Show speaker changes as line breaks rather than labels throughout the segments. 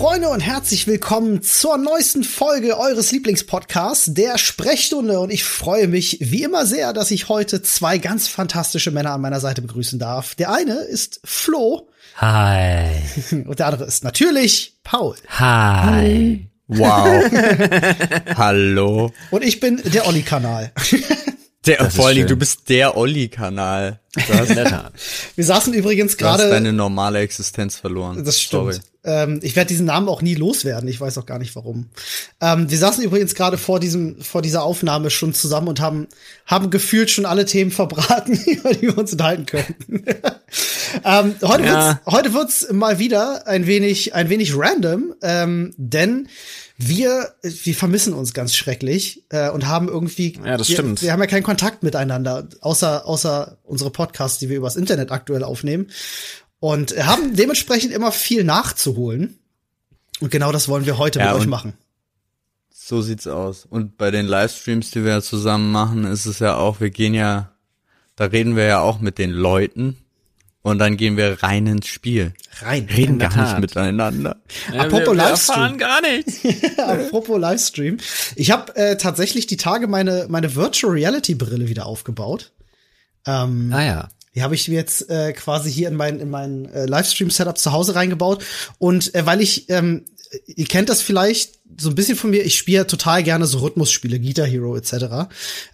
Freunde und herzlich willkommen zur neuesten Folge eures Lieblingspodcasts, der Sprechstunde. Und ich freue mich wie immer sehr, dass ich heute zwei ganz fantastische Männer an meiner Seite begrüßen darf. Der eine ist Flo.
Hi.
Und der andere ist natürlich Paul.
Hi.
Wow. Hallo.
Und ich bin der Olli-Kanal.
Der,
Das
vor allen Dingen, du bist der Olli-Kanal. Du hast,
In der Tat.
Wir saßen übrigens
du hast
gerade.
deine normale Existenz verloren.
Das stimmt.
Sorry.
Ähm, ich werde diesen Namen auch nie loswerden. Ich weiß auch gar nicht warum. Ähm, wir saßen übrigens gerade vor diesem, vor dieser Aufnahme schon zusammen und haben, haben gefühlt schon alle Themen verbraten, über die wir uns unterhalten könnten. ähm, heute,
Ja.
wird's, heute wird's mal wieder ein wenig, ein wenig random, ähm, denn wir, wir vermissen uns ganz schrecklich äh, und haben irgendwie,
Ja, das
wir,
stimmt.
wir haben ja keinen Kontakt miteinander, außer, außer unsere Podcasts, die wir übers Internet aktuell aufnehmen. Und haben dementsprechend immer viel nachzuholen. Und genau das wollen wir heute
Ja,
mit euch machen.
So sieht's aus. Und bei den Livestreams, die wir ja zusammen machen, ist es ja auch, wir gehen ja, da reden wir ja auch mit den Leuten und dann gehen wir rein ins Spiel.
Rein.
Reden gar nicht miteinander.
Apropos
wir, wir
Livestream.
gar nichts.
Apropos Livestream. Ich habe äh, tatsächlich die Tage meine, meine Virtual Reality Brille wieder aufgebaut. Ähm,
Ah ja.
Die habe ich mir jetzt äh, quasi hier in mein, in mein äh, Livestream-Setup zu Hause reingebaut. Und äh, weil ich, ähm, ihr kennt das vielleicht so ein bisschen von mir, ich spiele total gerne so Rhythmusspiele, Guitar Hero etc.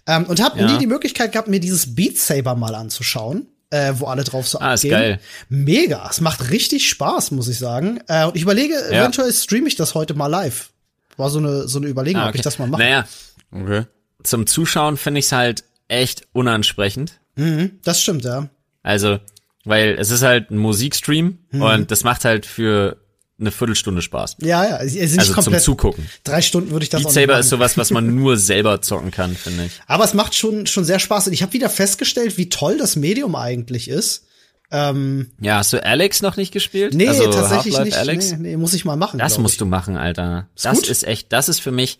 Ähm, und habe
Ja.
nie die Möglichkeit gehabt, mir dieses Beat Saber mal anzuschauen. Äh, wo alle drauf so
Ah, ist
abgehen.
geil.
Mega, es macht richtig Spaß, muss ich sagen. Äh, und ich überlege,
Ja.
eventuell streame ich das heute mal live. War so eine so eine Überlegung,
Ah,
ob ich das mal mache.
Naja,
Okay.
zum Zuschauen finde ich es halt echt unansprechend.
Mhm, das stimmt, ja.
Also, weil es ist halt ein Musikstream
Mhm.
und das macht halt für eine Viertelstunde Spaß.
Ja, ja, es ist nicht
Also zum
komplett.
Zugucken.
Drei Stunden würde ich das
Beat Saber ist sowas, was man nur selber zocken kann, finde ich.
Aber es macht schon, schon sehr Spaß. Und ich habe wieder festgestellt, wie toll das Medium eigentlich ist. Ähm,
Ja, hast du Alex noch nicht gespielt?
nee,
also
tatsächlich nicht.
Alex?
Nee, nee, muss ich mal machen.
Das musst
ich.
du machen, Alter. Das
gut?
ist echt, das ist für mich,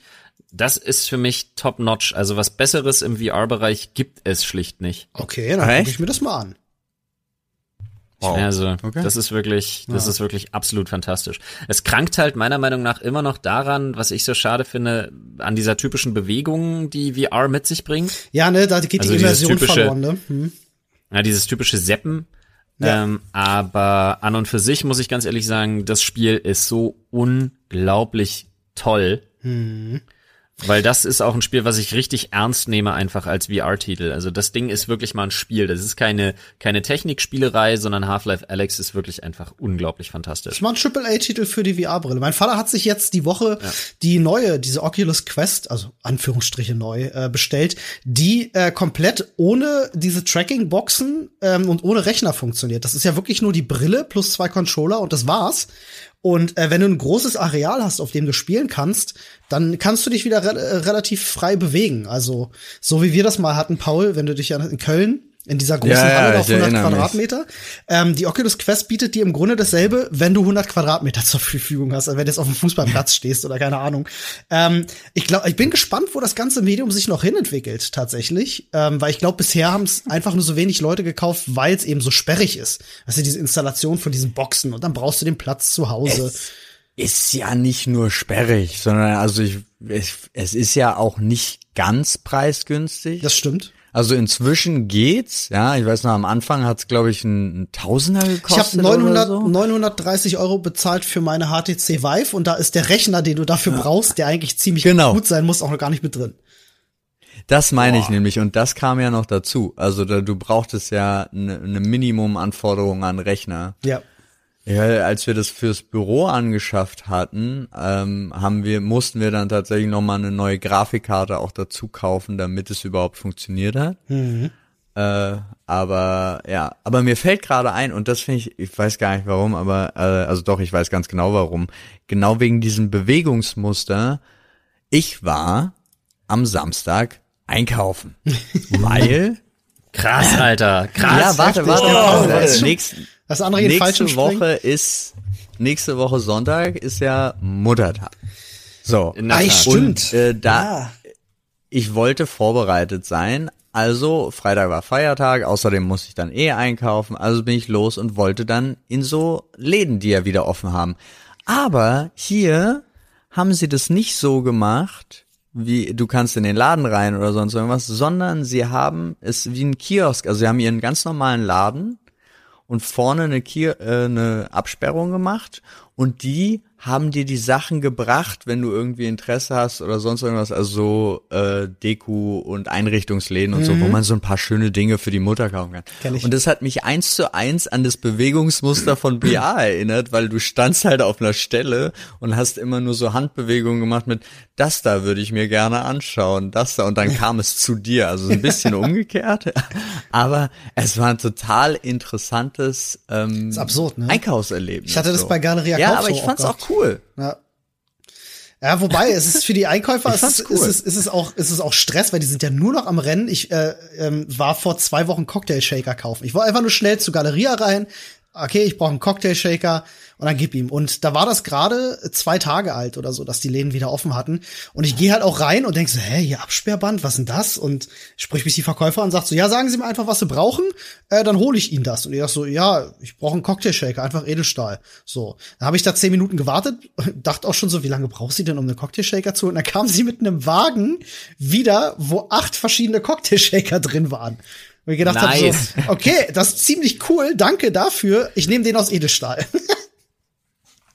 das ist für mich top notch. Also was Besseres im VR-Bereich gibt es schlicht nicht.
Okay, dann gucke ich mir das mal an.
Wow.
Also,
Okay.
das ist wirklich, das ist wirklich absolut fantastisch. Es krankt halt meiner Meinung nach immer noch daran, was ich so schade finde, an dieser typischen Bewegung, die VR mit sich bringt.
Ja, ne, da geht
Also
die
dieses
Immersion
typische-
verloren, ne? Hm.
Ja, dieses typische Seppen.
Ja.
Ähm, aber an und für sich muss ich ganz ehrlich sagen, das Spiel ist so unglaublich toll.
Hm.
Weil das ist auch ein Spiel, was ich richtig ernst nehme, einfach als VR-Titel. Also das Ding ist wirklich mal ein Spiel. Das ist keine, keine Technikspielerei, sondern Half-Life Alex ist wirklich einfach unglaublich fantastisch.
Ich mache einen Triple-A-Titel für die VR-Brille. Mein Vater hat sich jetzt die Woche die neue, diese Oculus Quest, also Anführungsstriche neu, äh, bestellt, die äh, komplett ohne diese Tracking-Boxen ähm, und ohne Rechner funktioniert. Das ist ja wirklich nur die Brille plus zwei Controller und das war's. Und äh, wenn du ein großes Areal hast, auf dem du spielen kannst, dann kannst du dich wieder re äh, relativ frei bewegen. Also so wie wir das mal hatten, Paul, wenn du dich in Köln in dieser großen
Ja,
Halle auf
ich
100
erinnere mich.
Quadratmeter. Ähm, die Oculus Quest bietet dir im Grunde dasselbe, wenn du 100 Quadratmeter zur Verfügung hast, also wenn du jetzt auf dem Fußballplatz stehst oder keine Ahnung. Ähm, ich glaube, ich bin gespannt, wo das ganze Medium sich noch hinentwickelt tatsächlich, ähm, weil ich glaube, bisher haben es einfach nur so wenig Leute gekauft, weil es eben so sperrig ist. Also diese Installation von diesen Boxen und dann brauchst du den Platz zu Hause.
Ist ja nicht nur sperrig, sondern also ich, es, es ist ja auch nicht ganz preisgünstig.
Das stimmt.
Also inzwischen geht's, ja. Ich weiß noch, am Anfang hat's glaube ich, ein, Tausender
Ich
gekostet.
habe 900,
oder so.
930 Euro bezahlt für meine HTC Vive und da ist der Rechner, den du dafür brauchst, der eigentlich ziemlich
Genau.
gut sein muss, auch noch gar nicht mit drin.
Das meine ich nämlich und das kam ja noch dazu. Also da, du brauchtest ja eine ne Minimumanforderung an Rechner.
Ja.
Ja, als wir das fürs Büro angeschafft hatten, ähm, haben wir, mussten wir dann tatsächlich nochmal eine neue Grafikkarte auch dazu kaufen, damit es überhaupt funktioniert hat. Äh, aber ja, aber mir fällt gerade ein, und das finde ich, ich weiß gar nicht warum, aber äh, also doch, ich weiß ganz genau warum. Genau wegen diesem Bewegungsmuster. Ich war am Samstag einkaufen. weil
Krass, Alter. Krass.
ja, warte, warte, warte.
weiß schon.
Nächst,
Das andere falsch
nächste. Woche ist nächste Woche Sonntag ist ja Muttertag. So.
In
Ah, stimmt.
Und äh, da
Ja.
ich wollte vorbereitet sein. Also Freitag war Feiertag, außerdem musste ich dann eh einkaufen, also bin ich los und wollte dann in so Läden, die ja wieder offen haben. Aber hier haben sie das nicht so gemacht, wie du kannst in den Laden rein oder sonst irgendwas, sondern sie haben es wie ein Kiosk, also sie haben ihren ganz normalen Laden und vorne eine, Kier, äh, eine Absperrung gemacht und die haben dir die Sachen gebracht, wenn du irgendwie Interesse hast oder sonst irgendwas, also so äh, Deko und Einrichtungsläden und so, wo man so ein paar schöne Dinge für die Mutter kaufen kann.
Kenn ich.
Und das hat mich eins zu eins an das Bewegungsmuster von BA erinnert, weil du standst halt auf einer Stelle und hast immer nur so Handbewegungen gemacht mit, das da würde ich mir gerne anschauen, das da, und dann kam es zu dir, also ein bisschen umgekehrt, aber es war ein total interessantes ähm,
absurd, ne?
Einkaufserlebnis.
Ich hatte das
so.
bei Galeria
Ja,
Kaufhof
aber ich
auch
fand's auch
gehabt.
Cool.
Ja. Ja, wobei, es ist für die Einkäufer, es ist,
cool.
es ist, es ist auch, es ist auch Stress, weil die sind ja nur noch am Rennen. Ich äh, ähm, war vor zwei Wochen Cocktail Shaker kaufen. Ich wollte einfach nur schnell zur Galeria rein. Okay, ich brauche einen Cocktail Shaker und dann gib ihm. Und da war das gerade zwei Tage alt oder so, dass die Läden wieder offen hatten. Und ich gehe halt auch rein und denk so, hä, hier Absperrband, was denn das? Und sprich mich die Verkäufer und sagt so, ja, sagen Sie mir einfach, was Sie brauchen, äh, dann hole ich Ihnen das. Und ich sag so, ja, ich brauche einen Cocktail Shaker, einfach Edelstahl. So, dann habe ich da zehn Minuten gewartet, dachte auch schon so, wie lange braucht sie denn, um einen Cocktail Shaker zu? Und dann kam sie mit einem Wagen wieder, wo acht verschiedene Cocktail Shaker drin waren. Und ich gedacht
Nice.
habe so, okay, das ist ziemlich cool, danke dafür. Ich nehme den aus Edelstahl.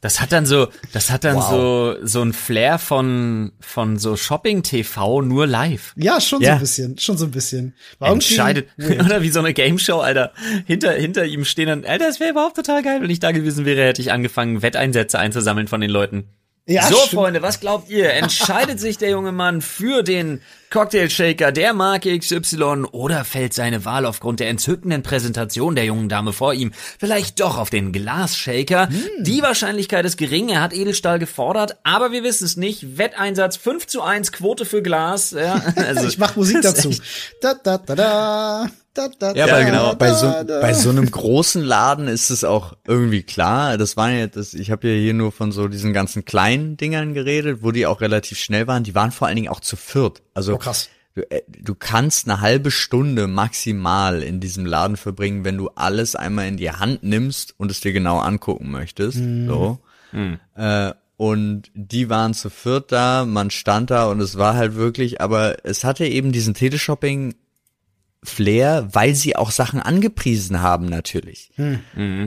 Das hat dann so, das hat dann
Wow.
so, so ein Flair von, von so Shopping-TV nur live.
ja, schon so
Ja.
ein bisschen, schon so ein bisschen. War irgendwie
Entscheidet, oder wie so eine Game Show, Alter. Hinter, hinter ihm stehen dann, Alter, das wäre überhaupt total geil. Wenn ich da gewesen wäre, hätte ich angefangen, Wetteinsätze einzusammeln von den Leuten.
Ja,
so,
stimmt.
Freunde, was glaubt ihr? Entscheidet sich der junge Mann für den Cocktail Shaker der Marke XY oder fällt seine Wahl aufgrund der entzückenden Präsentation der jungen Dame vor ihm vielleicht doch auf den Glasshaker?
Hm.
Die Wahrscheinlichkeit ist gering, er hat Edelstahl gefordert, aber wir wissen es nicht. Wetteinsatz 5 zu 1, Quote für Glas. Ja, also,
ich mach Musik dazu. Da, da, da, da. Da, da,
Ja,
da,
bei,
genau.
bei, so, bei so einem großen Laden ist es auch irgendwie klar. Das waren ja, das, ich habe ja hier nur von so diesen ganzen kleinen Dingern geredet, wo die auch relativ schnell waren. Die waren vor allen Dingen auch zu viert. Also
Oh, krass.
Du, äh, du kannst eine halbe Stunde maximal in diesem Laden verbringen, wenn du alles einmal in die Hand nimmst und es dir genau angucken möchtest. So. Äh, und die waren zu viert da, man stand da und es war halt wirklich, aber es hatte eben diesen Teleshopping Flair, weil sie auch Sachen angepriesen haben natürlich.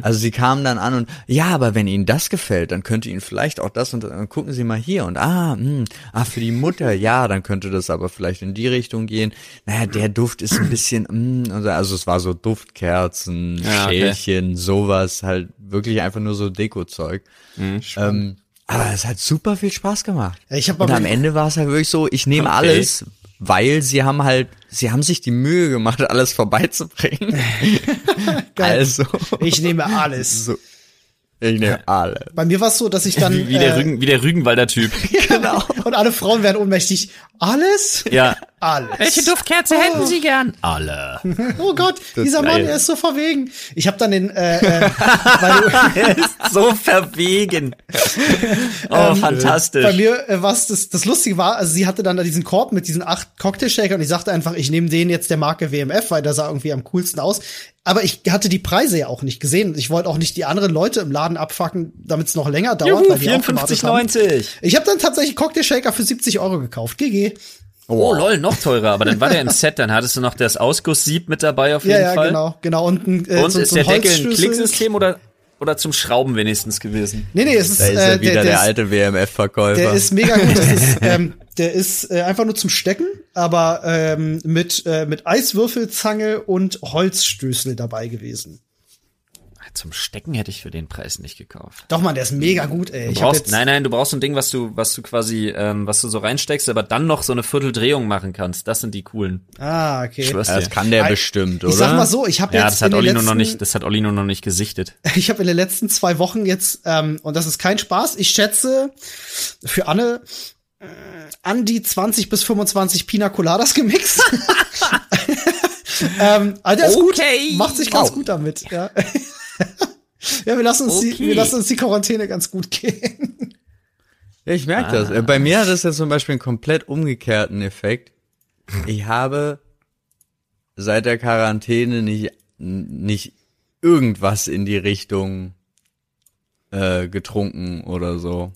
Also sie kamen dann an und ja, aber wenn Ihnen das gefällt, dann könnte Ihnen vielleicht auch das und das, dann gucken Sie mal hier und ah, mh, ah für die Mutter, ja, dann könnte das aber vielleicht in die Richtung gehen. Naja, der Duft ist ein bisschen, mh, also- also es war so Duftkerzen,
Ja, okay.
Schälchen, sowas, halt wirklich einfach nur so Deko-Zeug. Ähm, aber es hat super viel Spaß gemacht.
Ich hab
und am Ende war es halt wirklich so, ich nehme
Okay.
alles, weil sie haben halt, sie haben sich die Mühe gemacht, alles vorbeizubringen.
Geil.
Also,
Ich nehme alles.
so, ich nehme alle.
Bei mir war es so, dass ich dann
wie, wie, der
äh,
Rügen, wie der Rügenwalder Typ.
genau. und alle Frauen werden ohnmächtig. Alles?
Ja.
Alles.
Duftkerze hätten Sie gern? Alle.
Oh Gott, dieser Mann, er ist so verwegen. Ich habe dann den, äh, äh, weil du,
Er ist so verwegen. Oh, fantastisch.
bei mir äh, was das, das Lustige war, also sie hatte dann da diesen Korb mit diesen acht Cocktailshakern und ich sagte einfach, ich nehme den jetzt der Marke WMF, weil der sah irgendwie am coolsten aus. Aber ich hatte die Preise ja auch nicht gesehen. Ich wollte auch nicht die anderen Leute im Laden abfacken, damit es noch länger dauert.
Juhu,
weil die auch gewartet haben.
54,90.
Ich habe dann tatsächlich Cocktailshaker für 70 Euro gekauft. GG.
Oh, lol, noch teurer. Aber dann war der im Set, dann hattest du noch das Ausgusssieb mit dabei auf jeden
Ja, ja,
Fall.
genau, genau. Und, ein, äh,
Und
so,
ist
so
der
ein
Deckel ein. Klicksystem oder, oder zum Schrauben wenigstens gewesen?
Nee, nee, es ist,
Da ist
äh,
ja wieder
der,
der,
der, ist,
alte WMF-Verkäufer.
der ist mega gut. Das ist, ähm, der ist äh, einfach nur zum Stecken, aber ähm, mit, äh, mit Eiswürfelzange und Holzstößel dabei gewesen.
Zum Stecken hätte ich für den Preis nicht gekauft.
Doch, man, der ist mega gut, ey.
Du
Ich
brauchst,
jetzt,
nein, nein, du brauchst so ein Ding, was du, was du quasi, ähm, was du so reinsteckst, aber dann noch so eine Vierteldrehung machen kannst. Das sind die coolen.
Ah, okay.
Ich schwör's
das kann der
Ei,
bestimmt, oder?
Ich sag mal so, ich habe
Ja,
jetzt
das hat Olli
letzten,
nur noch nicht, das hat Olli nur noch nicht gesichtet.
ich habe in den letzten zwei Wochen jetzt, ähm, und das ist kein Spaß, ich schätze für Anne äh, an die 20 bis 25 Pina Coladas gemixt. ähm, also der ist
Okay.
gut, macht sich ganz
Wow.
gut damit. Ja, ja wir, lassen uns die,
Okay.
wir lassen uns die Quarantäne ganz gut gehen.
Ja, ich merke das. Äh, Bei mir hat das jetzt zum Beispiel einen komplett umgekehrten Effekt. Ich habe seit der Quarantäne nicht, nicht irgendwas in die Richtung äh, getrunken oder so.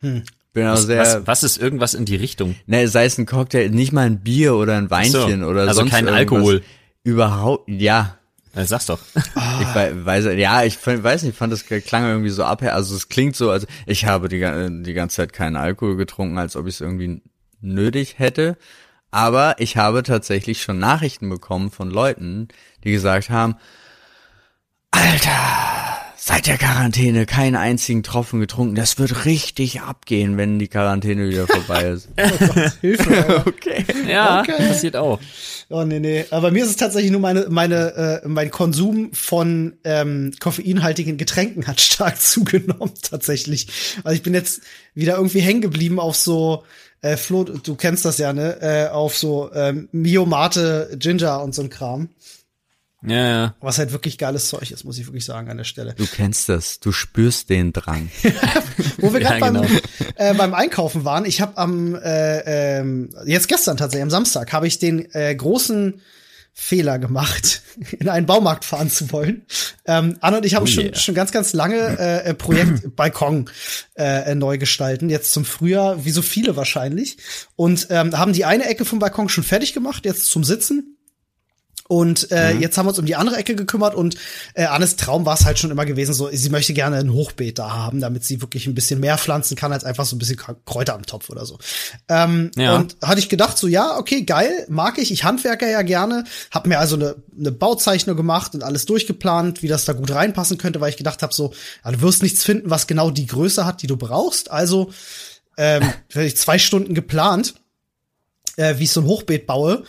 Hm. Bin auch
Was,
sehr,
was, was ist irgendwas in die Richtung?
ne, sei es ein Cocktail, nicht mal ein Bier oder ein Weinchen
so,
oder
also
sonst
kein
irgendwas.
Alkohol.
Überhaupt, ja.
Äh, sag's doch.
Ich wei- weiß, ja, ich weiß nicht, fand das klang irgendwie so abher. Also es klingt so, also ich habe die, ga- die ganze Zeit keinen Alkohol getrunken, als ob ich es irgendwie nötig hätte. Aber ich habe tatsächlich schon Nachrichten bekommen von Leuten, die gesagt haben, Alter, seit der Quarantäne keinen einzigen Tropfen getrunken. Das wird richtig abgehen, wenn die Quarantäne wieder vorbei ist.
Hilfe. Alter.
okay.
Ja,
Okay.
passiert auch.
Oh nee, nee. Aber bei mir ist es tatsächlich nur meine, meine, äh, mein Konsum von ähm, koffeinhaltigen Getränken hat stark zugenommen, tatsächlich. Also ich bin jetzt wieder irgendwie hängen geblieben auf so, äh, Flo, du kennst das ja, ne? Äh, auf so ähm, Mio Mate Ginger und so ein Kram.
Ja, ja.
Was halt wirklich geiles Zeug ist, muss ich wirklich sagen an der Stelle.
Du kennst das, du spürst den Drang.
Wo wir
Ja,
gerade beim,
genau.
äh, beim Einkaufen waren, ich habe am äh, ähm, jetzt gestern tatsächlich am Samstag habe ich den äh, großen Fehler gemacht, in einen Baumarkt fahren zu wollen. Ähm, Anna und ich haben
Oh
schon,
yeah.
schon ganz, ganz lange äh, äh, Projekt Balkon äh, neu gestalten, jetzt zum Frühjahr, wie so viele wahrscheinlich. Und ähm, haben die eine Ecke vom Balkon schon fertig gemacht, jetzt zum Sitzen. Und äh, jetzt haben wir uns um die andere Ecke gekümmert und äh, Annes Traum war es halt schon immer gewesen, so sie möchte gerne ein Hochbeet da haben, damit sie wirklich ein bisschen mehr pflanzen kann als einfach so ein bisschen Kräuter am Topf oder so. Ähm,
Ja.
Und hatte ich gedacht, so ja, okay, geil, mag ich, ich handwerker ja gerne, hab mir also eine, eine Bauzeichnung gemacht und alles durchgeplant, wie das da gut reinpassen könnte, weil ich gedacht habe, so, ja, du wirst nichts finden, was genau die Größe hat, die du brauchst. Also ähm, zwei Stunden geplant äh, wie ich so ein Hochbeet baue.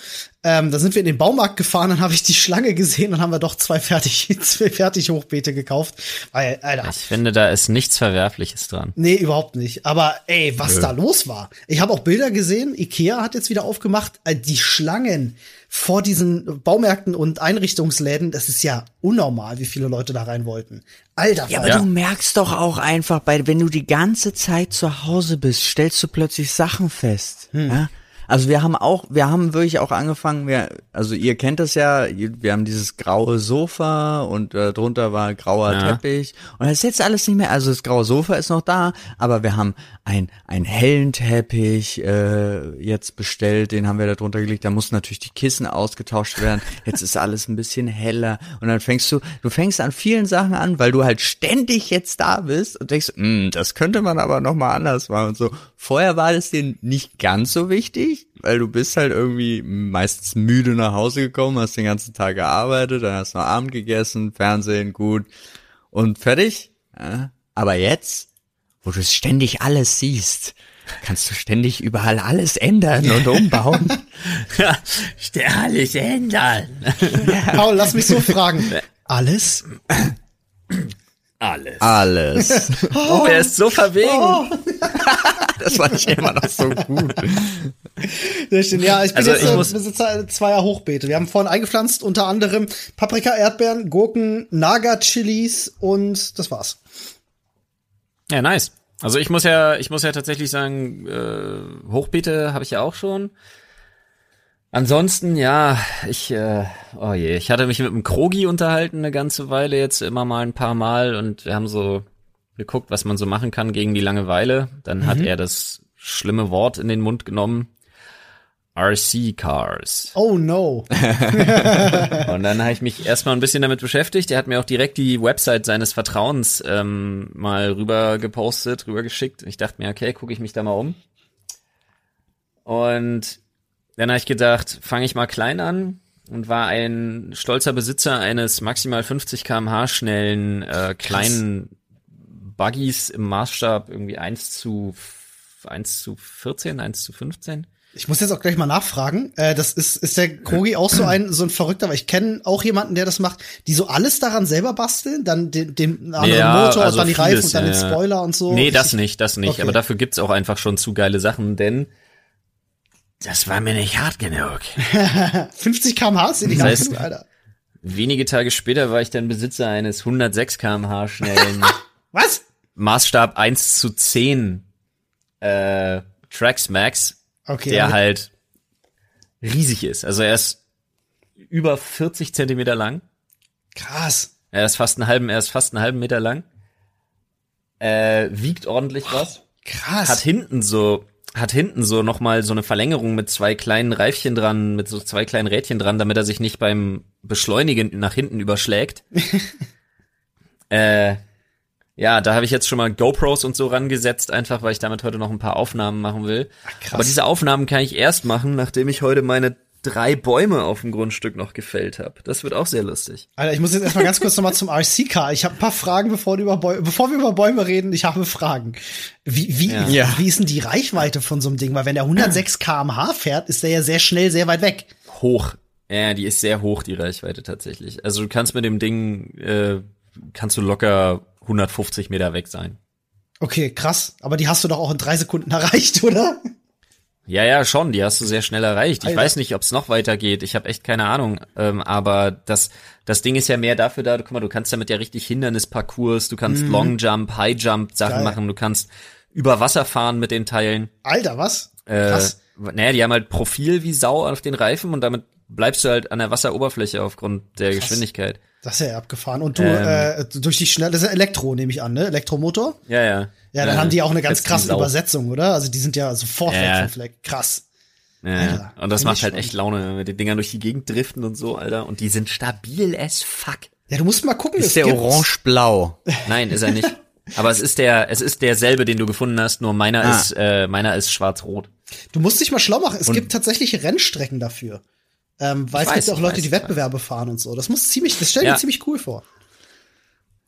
Ähm, da sind wir in den Baumarkt gefahren, dann habe ich die Schlange gesehen, dann haben wir doch zwei fertig, zwei fertig Hochbeete gekauft. Weil, Alter,
Ich finde, da ist nichts Verwerfliches dran.
nee, überhaupt nicht. Aber ey, was da los war. Ich habe auch Bilder gesehen, Ikea hat jetzt wieder aufgemacht. Äh, die Schlangen vor diesen Baumärkten und Einrichtungsläden, das ist ja unnormal, wie viele Leute da rein wollten. Alter,
Ja, aber
Falter.
du merkst doch auch einfach, bei, wenn du die ganze Zeit zu Hause bist, stellst du plötzlich Sachen fest. Ja? Also wir haben auch, wir haben wirklich auch angefangen, wir, also ihr kennt das ja, wir haben dieses graue Sofa und äh, drunter war grauer
Ja.
Teppich und das ist jetzt alles nicht mehr, also das graue Sofa ist noch da, aber wir haben ein, einen hellen Teppich äh, jetzt bestellt, den haben wir da drunter gelegt, da mussten natürlich die Kissen ausgetauscht werden, jetzt ist alles ein bisschen heller und dann fängst du, du fängst an vielen Sachen an, weil du halt ständig jetzt da bist und denkst, "Hm, das könnte man aber noch mal anders machen und so. Vorher war das dir nicht ganz so wichtig, weil du bist halt irgendwie meistens müde nach Hause gekommen, hast den ganzen Tag gearbeitet, dann hast du noch Abend gegessen, Fernsehen, gut und fertig. Ja. Aber jetzt, wo du ständig alles siehst, kannst du ständig überall alles ändern und umbauen.
Alles ändern.
Paul, lass mich so fragen. Alles?
Alles.
alles.
Oh, er ist so verwegen.
Das fand ich immer noch so gut.
Sehr schön. Ja, ich bin
Also
jetzt
ich
äh,
muss-
Besitzer zweier Hochbeete. Wir haben vorhin eingepflanzt, unter anderem Paprika, Erdbeeren, Gurken, Naga-Chilis und das war's.
Ja, nice. Also ich muss ja, ich muss ja tatsächlich sagen, äh, Hochbeete habe ich ja auch schon. Ansonsten, ja, ich, äh, oh je, ich hatte mich mit dem Krogi unterhalten eine ganze Weile jetzt immer mal ein paar Mal und wir haben so geguckt, was man so machen kann gegen die Langeweile. Dann hat er das schlimme Wort in den Mund genommen. RC Cars.
Oh no.
Und dann habe ich mich erstmal ein bisschen damit beschäftigt. Er hat mir auch direkt die Website seines Vertrauens ähm, mal rüber gepostet, rüber geschickt. Ich dachte mir, okay, gucke ich mich da mal um. Und dann habe ich gedacht, fange ich mal klein an und war ein stolzer Besitzer eines maximal 50 km/h schnellen äh, kleinen Buggies im Maßstab irgendwie 1 zu 1 zu 14, 1 zu 15.
Ich muss jetzt auch gleich mal nachfragen. Äh, das ist, ist der Krogi auch so ein, so ein Verrückter, weil ich kenne auch jemanden, der das macht, die so alles daran selber basteln, dann den, den anderen
Ja,
Motor
also
und dann die Reifen und dann den
ja.
Spoiler und so.
Nee, das
Ich-
nicht, das nicht.
Okay.
Aber dafür gibt's auch einfach schon zu geile Sachen, denn das war mir nicht hart genug.
50 km/h sind die
Das heißt-
genug, Alter.
Wenige Tage später war ich dann Besitzer eines 106 km/h schnellen
Was?
Maßstab 1 zu 10 äh, Trax Max,
Okay.
der
aber-
halt riesig ist. Also er ist über 40 Zentimeter lang.
Krass.
Er ist fast einen halben, er ist fast einen halben Meter lang. Äh, wiegt ordentlich was.
Krass.
Hat hinten so, hat hinten so nochmal so eine Verlängerung mit zwei kleinen Reifchen dran, mit so zwei kleinen Rädchen dran, damit er sich nicht beim Beschleunigen nach hinten überschlägt. äh, ja, da habe ich jetzt schon mal GoPros und so rangesetzt, einfach weil ich damit heute noch ein paar Aufnahmen machen will.
krass.
Aber diese Aufnahmen kann ich erst machen, nachdem ich heute meine drei Bäume auf dem Grundstück noch gefällt habe. Das wird auch sehr lustig.
Alter, ich muss jetzt erstmal ganz kurz nochmal zum RC-Car. Ich habe ein paar Fragen, bevor, du über Bäu bevor wir über Bäume reden. Ich habe Fragen. Wie, wie,
Ja.
Ja.
wie ist denn die Reichweite von so einem Ding? Weil wenn der 106 km/h fährt, ist der ja sehr schnell sehr weit weg.
Hoch. Ja, die ist sehr hoch, die Reichweite tatsächlich. Also du kannst mit dem Ding, äh, kannst du locker 150 Meter weg sein.
Okay, krass. Aber die hast du doch auch in drei Sekunden erreicht, oder?
Ja, ja, schon, die hast du sehr schnell erreicht. Ich
Alter.
weiß nicht, ob es noch weitergeht. Ich habe echt keine Ahnung. Ähm, aber das, das Ding ist ja mehr dafür da, guck mal, du kannst damit ja richtig Hindernisparcours, du kannst Long Jump, High Jump Sachen
Geil.
machen, du kannst über Wasser fahren mit den Teilen.
Alter, was?
Äh,
Krass.
naja, die haben halt Profil wie Sau auf den Reifen und damit bleibst du halt an der Wasseroberfläche aufgrund der Geschwindigkeit.
Das ist ja abgefahren. Und du,
Ähm.
äh, durch die schnell, das ist ja Elektro, nehme ich an, ne? Elektromotor?
Ja, ja.
Ja, dann haben die auch eine ganz krasse. Übersetzung, oder? Also die sind ja sofort
Ja,
weg
ja.
vom Fleck. Krass.
Ja,
Alter,
und das macht halt
spannend.
echt Laune, wenn wir die Dinger durch die Gegend driften und so, Alter. Und die sind stabil as fuck.
Ja, du musst mal gucken. es
Ist der orange-blau?
Nein, ist er nicht. Aber es ist der, es ist derselbe, den du gefunden hast, nur meiner
Ah.
ist, äh, meiner ist schwarz-rot.
Du musst dich mal schlau machen. Es
Und-
gibt tatsächlich Rennstrecken dafür. Ähm, weil
Ich
es
weiß,
gibt ja auch Leute,
weiß,
die Wettbewerbe fahren und so. Das muss ziemlich, das stell ich
Ja.
mir ziemlich cool vor.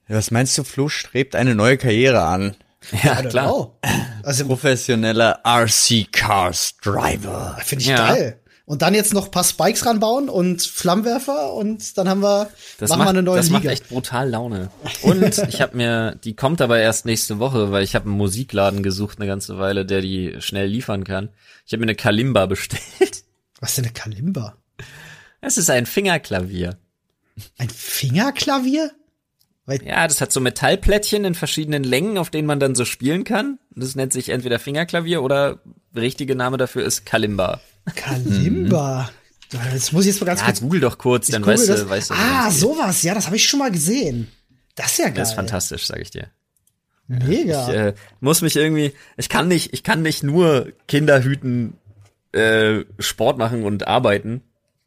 Was meinst du, Flo strebt eine neue Karriere an?
Ja,
I don't
klar.
know. Also
Professioneller RC Cars Driver.
finde ich
Ja.
geil. Und dann jetzt noch ein paar Spikes ranbauen und Flammenwerfer und dann haben wir,
Das
machen
macht,
wir eine neue
das macht
Liga.
echt brutal Laune. Und ich habe mir, die kommt aber erst nächste Woche, weil ich habe einen Musikladen gesucht eine ganze Weile, der die schnell liefern kann. Ich habe mir eine Kalimba bestellt.
Was ist denn eine Kalimba?
Es ist ein Fingerklavier.
Ein Fingerklavier?
Ja, das hat so Metallplättchen in verschiedenen Längen, auf denen man dann so spielen kann. Das nennt sich entweder Fingerklavier oder der richtige Name dafür ist Kalimba.
Kalimba. Jetzt muss ich jetzt mal ganz
Ja,
kurz.
google doch kurz, dann weißt
das.
du, weißt du.
ah, sowas. Ja, das habe ich schon mal gesehen. Das ist ja geil.
Das ist fantastisch, sag ich dir.
Mega.
Ich äh, muss mich irgendwie, ich kann nicht, ich kann nicht nur Kinder hüten, äh, Sport machen und arbeiten.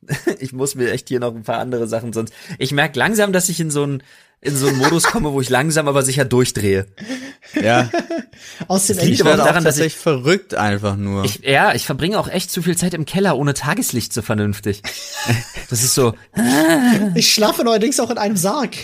ich muss mir echt hier noch ein paar andere Sachen sonst. Ich merke langsam, dass ich in so einen in so einen Modus komme, wo ich langsam aber sicher durchdrehe.
Ja,
Aus dem
liegt
ich
Englischen.
aber daran, dass
tatsächlich verrückt einfach nur.
Ich, ja, ich verbringe auch echt zu viel Zeit im Keller ohne Tageslicht so vernünftig. Das ist so,
Ich schlafe neuerdings auch in einem Sarg.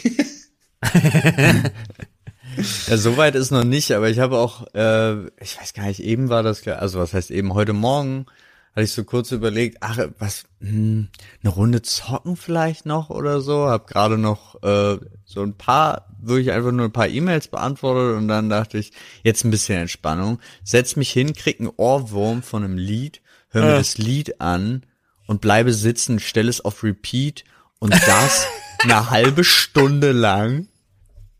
Ja, soweit ist noch nicht, aber ich habe auch, äh, ich weiß gar nicht, eben war das, klar- also was heißt eben, heute Morgen hatte ich so kurz überlegt, ach, was, hm, eine Runde zocken vielleicht noch oder so, hab gerade noch äh, so ein paar, wirklich einfach nur ein paar E-Mails beantwortet und dann dachte ich, jetzt ein bisschen Entspannung, setz mich hin, krieg einen Ohrwurm von einem Lied, hör mir das Lied an und bleibe sitzen, stell es auf Repeat und das eine halbe Stunde lang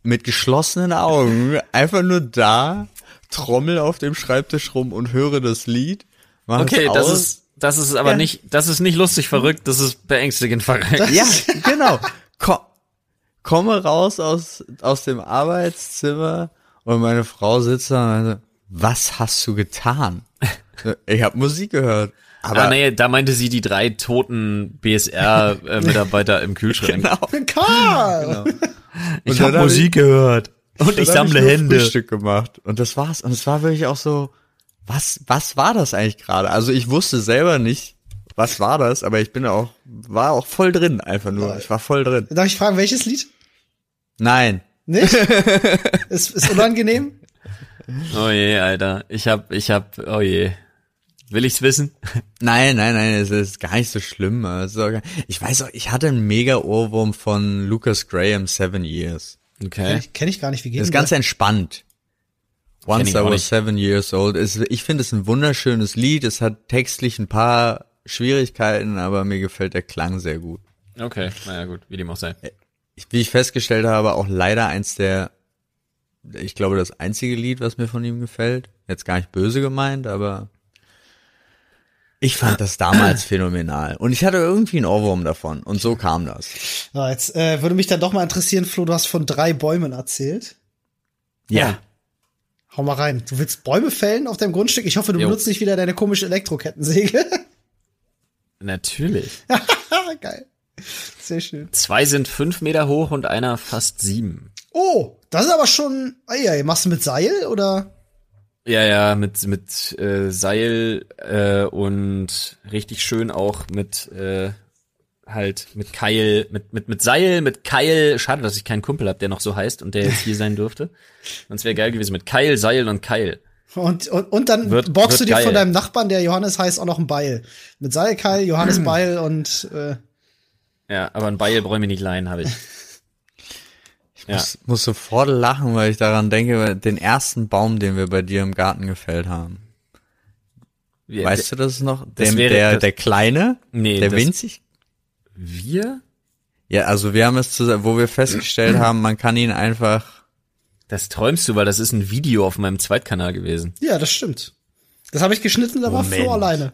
mit geschlossenen Augen einfach nur da, trommel auf dem Schreibtisch rum und höre das Lied. Mach
okay,
es
das ist, das ist aber
Ja.
nicht, das ist nicht lustig verrückt, das ist beängstigend verrückt.
Ja, genau. Ko komme raus aus, aus dem Arbeitszimmer und meine Frau sitzt da und meinte, was hast du getan? Ich habe Musik gehört. Aber
ah, nee, da meinte sie die drei toten BSR-Mitarbeiter im Kühlschrank.
genau.
Karl!
Ich habe Musik gehört und ich sammle
nur
Hände.
Frühstück gemacht und das war's. Und es war wirklich auch so, was, was war das eigentlich gerade? Also ich wusste selber nicht, was war das, aber ich bin auch, war auch voll drin einfach nur. Ich war voll drin.
Darf ich fragen, welches Lied?
Nein.
Nicht? ist, ist unangenehm?
Oh je, Alter. Ich hab, ich hab, oh je. Will ich's wissen?
Nein, nein, nein, es ist gar nicht so schlimm. Gar- Ich weiß auch, ich hatte einen mega Ohrwurm von Lucas Graham Seven Years.
Okay.
ich, kenn ich gar nicht, wie geht
Das ist ganz entspannt. Once I was seven years old. Es, ich finde es ein wunderschönes Lied. Es hat textlich ein paar Schwierigkeiten, aber mir gefällt der Klang sehr gut.
Okay, naja gut, wie dem auch sei.
Ich, wie ich festgestellt habe, auch leider eins der, ich glaube, das einzige Lied, was mir von ihm gefällt. Jetzt gar nicht böse gemeint, aber ich fand das damals phänomenal. Und ich hatte irgendwie einen Ohrwurm davon. Und so kam das.
Ja, jetzt äh, würde mich dann doch mal interessieren, Flo, du hast von drei Bäumen erzählt.
Ja.
Hau mal rein. Du willst Bäume fällen auf deinem Grundstück? Ich hoffe, du jo. benutzt nicht wieder deine komische Elektrokettensäge.
Natürlich.
Geil. Sehr schön.
Zwei sind fünf Meter hoch und einer fast sieben.
Oh, das ist aber schon. Ey, machst du mit Seil oder?
Ja, ja, mit mit äh, Seil äh, und richtig schön auch mit äh, halt mit Keil, mit mit mit Seil, mit Keil. Schade, dass ich keinen Kumpel habe, der noch so heißt und der jetzt hier sein dürfte. Sonst wäre geil gewesen mit Keil, Seil und Keil.
Und, und, und dann wird, borgst wird du dir geil. von deinem Nachbarn, der Johannes heißt, auch noch ein Beil. Mit Seilkeil, Johannes Beil und äh,
Ja, aber ein Beil ich nicht leihen, habe ich.
Ich ja. muss, muss sofort lachen, weil ich daran denke, den ersten Baum, den wir bei dir im Garten gefällt haben. Ja, weißt du das noch? Das wäre, der, das, der kleine? Nee, der winzig?
Wir?
Ja, also wir haben es zusammen, wo wir festgestellt haben, man kann ihn einfach.
Das träumst du, weil das ist ein Video auf meinem Zweitkanal gewesen.
Ja, das stimmt. Das habe ich geschnitten, da war Flo alleine.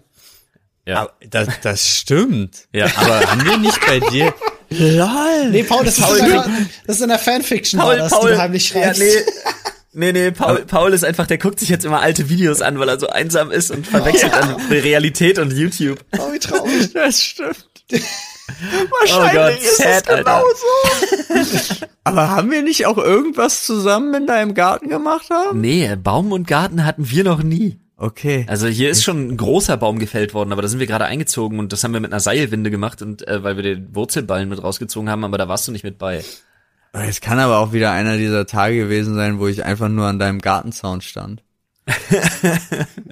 Ja, aber das, das stimmt. Ja, aber haben wir nicht bei dir?
Lol. Nee, Paul, das, Paul, ist, in der, das ist in der Fanfiction, Paul, das, Paul, du heimlich schreibst. Ja, nee.
Nee, nee, Paul, Paul ist einfach, der guckt sich jetzt immer alte Videos an, weil er so einsam ist und verwechselt ja. dann Realität und YouTube.
Oh, wie traurig.
Das stimmt. Wahrscheinlich oh Gott, ist sad, das genauso. Aber haben wir nicht auch irgendwas zusammen in deinem Garten gemacht haben?
Nee, Baum und Garten hatten wir noch nie.
Okay.
Also hier ist schon ein großer Baum gefällt worden, aber da sind wir gerade eingezogen und das haben wir mit einer Seilwinde gemacht und äh, weil wir den Wurzelballen mit rausgezogen haben, aber da warst du nicht mit bei.
Es kann aber auch wieder einer dieser Tage gewesen sein, wo ich einfach nur an deinem Gartenzaun stand.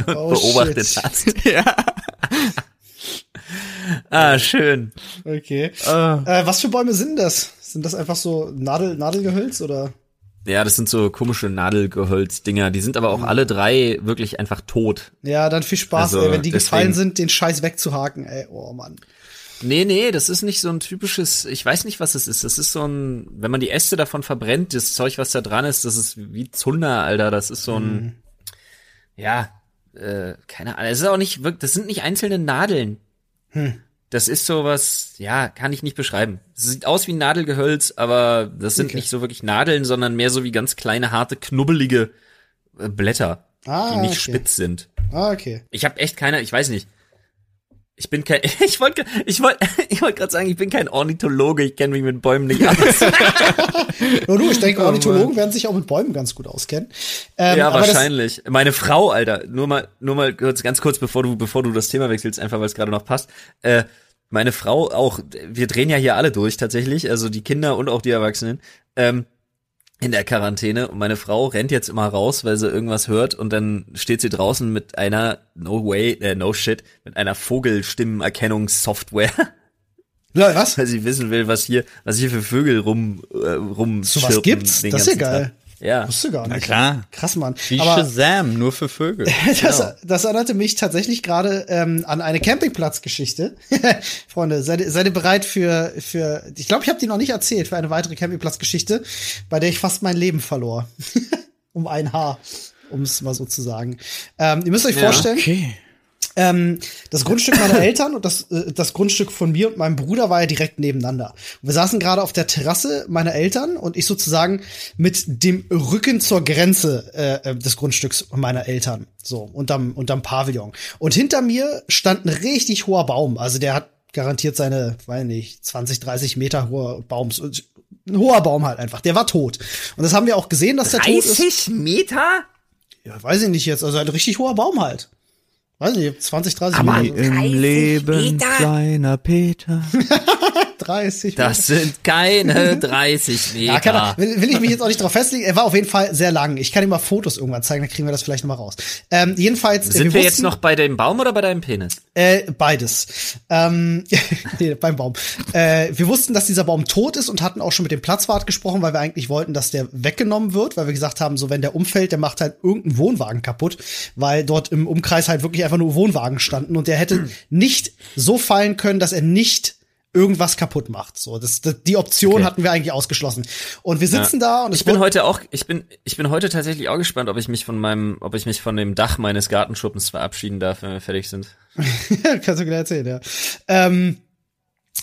und oh, beobachtet shit. hast. ja. ah, schön.
Okay. Uh. Äh, was für Bäume sind das? Sind das einfach so Nadel, Nadelgehölz oder?
Ja, das sind so komische Nadelgehölz-Dinger. Die sind aber auch mhm. alle drei wirklich einfach tot.
Ja, dann viel Spaß, also, ey, wenn die deswegen, gefallen sind, den Scheiß wegzuhaken, ey. Oh Mann.
Nee, nee, das ist nicht so ein typisches, ich weiß nicht, was es ist. Das ist so ein, wenn man die Äste davon verbrennt, das Zeug, was da dran ist, das ist wie Zunder, Alter. Das ist so ein, mhm. ja, äh, keine Ahnung. Das ist auch nicht, das sind nicht einzelne Nadeln. Hm. Das ist sowas, ja, kann ich nicht beschreiben. Es sieht aus wie ein Nadelgehölz, aber das sind okay. nicht so wirklich Nadeln, sondern mehr so wie ganz kleine, harte, knubbelige äh, Blätter, ah, die nicht okay. spitz sind.
Ah, okay.
Ich habe echt keine, ich weiß nicht. Ich bin kein, ich wollte, ich wollte, ich wollte gerade sagen, ich bin kein Ornithologe, ich kenne mich mit Bäumen nicht aus.
Nur du, ich denke, oh Ornithologen oh werden sich auch mit Bäumen ganz gut auskennen.
Ähm, ja, wahrscheinlich. Meine Frau, Alter, nur mal, nur mal kurz, ganz kurz, bevor du, bevor du das Thema wechselst, einfach weil es gerade noch passt. Äh, meine Frau auch, wir drehen ja hier alle durch tatsächlich, also die Kinder und auch die Erwachsenen. Ähm, in der Quarantäne und meine Frau rennt jetzt immer raus, weil sie irgendwas hört und dann steht sie draußen mit einer no way, äh, no shit, mit einer Vogelstimmenerkennungssoftware.
Ja, was?
Weil sie wissen will, was hier, was hier für Vögel rum äh, rum
So was gibt's? Das ist ja geil. Tag.
Ja.
Wusste gar nicht.
Na klar.
Krass, Mann.
Wie Aber Shazam, nur für Vögel.
das, genau. das erinnerte mich tatsächlich gerade ähm, an eine Campingplatzgeschichte. Freunde, seid, seid ihr bereit für, für ich glaube, ich habe die noch nicht erzählt, für eine weitere Campingplatzgeschichte, bei der ich fast mein Leben verlor. um ein Haar, um es mal so zu sagen. Ähm, ihr müsst euch ja, vorstellen. Okay ähm, das Grundstück meiner Eltern und das, äh, das Grundstück von mir und meinem Bruder war ja direkt nebeneinander. Und wir saßen gerade auf der Terrasse meiner Eltern und ich sozusagen mit dem Rücken zur Grenze äh, äh des Grundstücks meiner Eltern. So, unterm, unterm Pavillon. Und hinter mir stand ein richtig hoher Baum. Also der hat garantiert seine, weiß nicht, 20, 30 Meter hoher Baum. Ein hoher Baum halt einfach. Der war tot. Und das haben wir auch gesehen, dass der tot ist.
30 Meter?
Ja, weiß ich nicht jetzt. Also ein richtig hoher Baum halt. Weiß nicht, 20, 30
Aber Minuten. im Leben kleiner Peter.
30
Meter. Das sind keine 30 Meter. Ja,
kann, will, will ich mich jetzt auch nicht drauf festlegen. Er war auf jeden Fall sehr lang. Ich kann ihm mal Fotos irgendwann zeigen, dann kriegen wir das vielleicht noch mal raus. Ähm, jedenfalls.
Sind wir, wir jetzt noch bei dem Baum oder bei deinem Penis?
Äh, beides. Ähm, nee, beim Baum. Äh, wir wussten, dass dieser Baum tot ist und hatten auch schon mit dem Platzwart gesprochen, weil wir eigentlich wollten, dass der weggenommen wird, weil wir gesagt haben, so wenn der umfällt, der macht halt irgendeinen Wohnwagen kaputt, weil dort im Umkreis halt wirklich einfach nur Wohnwagen standen und der hätte nicht so fallen können, dass er nicht irgendwas kaputt macht. So, das, das die Option okay. hatten wir eigentlich ausgeschlossen. Und wir sitzen ja. da und
ich bin heute auch, ich bin, ich bin heute tatsächlich auch gespannt, ob ich mich von meinem, ob ich mich von dem Dach meines Gartenschuppens verabschieden darf, wenn wir fertig sind.
Kannst du gleich erzählen, ja. Ähm,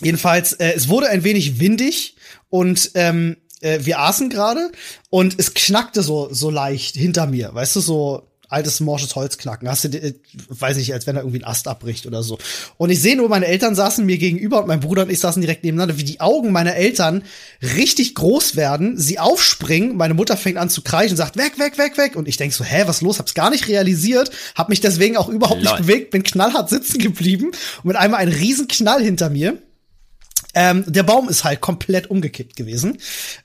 jedenfalls, äh, es wurde ein wenig windig und ähm, äh, wir aßen gerade und es knackte so so leicht hinter mir, weißt du, so altes morsches Holz knacken. Hast du, äh, weiß nicht, als wenn da irgendwie ein Ast abbricht oder so. Und ich sehe nur, meine Eltern saßen mir gegenüber und mein Bruder und ich saßen direkt nebeneinander, wie die Augen meiner Eltern richtig groß werden, sie aufspringen, meine Mutter fängt an zu kreischen, sagt weg, weg, weg, weg. Und ich denk so, hä, was los? Hab's gar nicht realisiert, hab mich deswegen auch überhaupt Lol. nicht bewegt, bin knallhart sitzen geblieben und mit einmal ein riesen Knall hinter mir. Ähm, der Baum ist halt komplett umgekippt gewesen.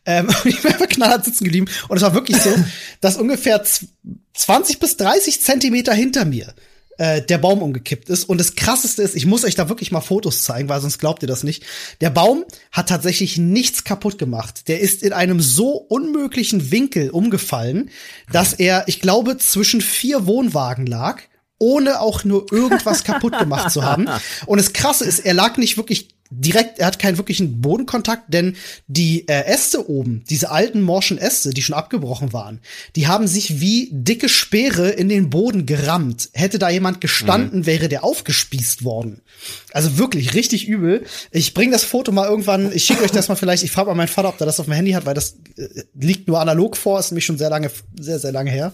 Ähm, ich bin einfach knallhart sitzen geblieben. Und es war wirklich so, dass ungefähr 20 bis 30 Zentimeter hinter mir äh, der Baum umgekippt ist. Und das krasseste ist, ich muss euch da wirklich mal Fotos zeigen, weil sonst glaubt ihr das nicht. Der Baum hat tatsächlich nichts kaputt gemacht. Der ist in einem so unmöglichen Winkel umgefallen, dass er, ich glaube, zwischen vier Wohnwagen lag ohne auch nur irgendwas kaputt gemacht zu haben. Und das Krasse ist, er lag nicht wirklich direkt, er hat keinen wirklichen Bodenkontakt, denn die äh, Äste oben, diese alten morschen Äste, die schon abgebrochen waren, die haben sich wie dicke Speere in den Boden gerammt. Hätte da jemand gestanden, mhm. wäre der aufgespießt worden. Also wirklich richtig übel. Ich bringe das Foto mal irgendwann, ich schicke euch das mal vielleicht, ich frage mal meinen Vater, ob der das auf dem Handy hat, weil das äh, liegt nur analog vor, ist nämlich schon sehr lange, sehr, sehr lange her.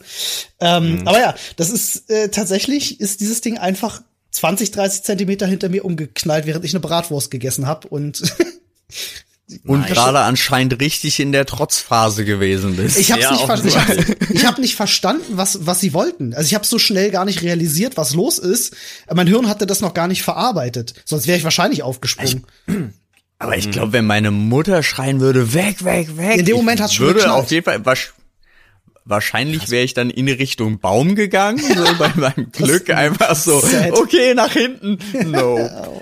Ähm, mhm. Aber ja, das ist äh, tatsächlich, ist dieses Ding einfach 20, 30 Zentimeter hinter mir umgeknallt, während ich eine Bratwurst gegessen habe und
Und gerade anscheinend richtig in der Trotzphase gewesen bist.
Ich habe ja, nicht, ich hab, ich hab nicht verstanden, was, was sie wollten. Also ich habe so schnell gar nicht realisiert, was los ist. Mein Hirn hatte das noch gar nicht verarbeitet. Sonst wäre ich wahrscheinlich aufgesprungen.
Ich, aber ich glaube, wenn meine Mutter schreien würde, weg, weg, weg.
In dem Moment hast du schon
würde geknallt. auf jeden Fall Wahrscheinlich wäre ich dann in Richtung Baum gegangen, so bei meinem Glück einfach so, okay, nach hinten. No. oh,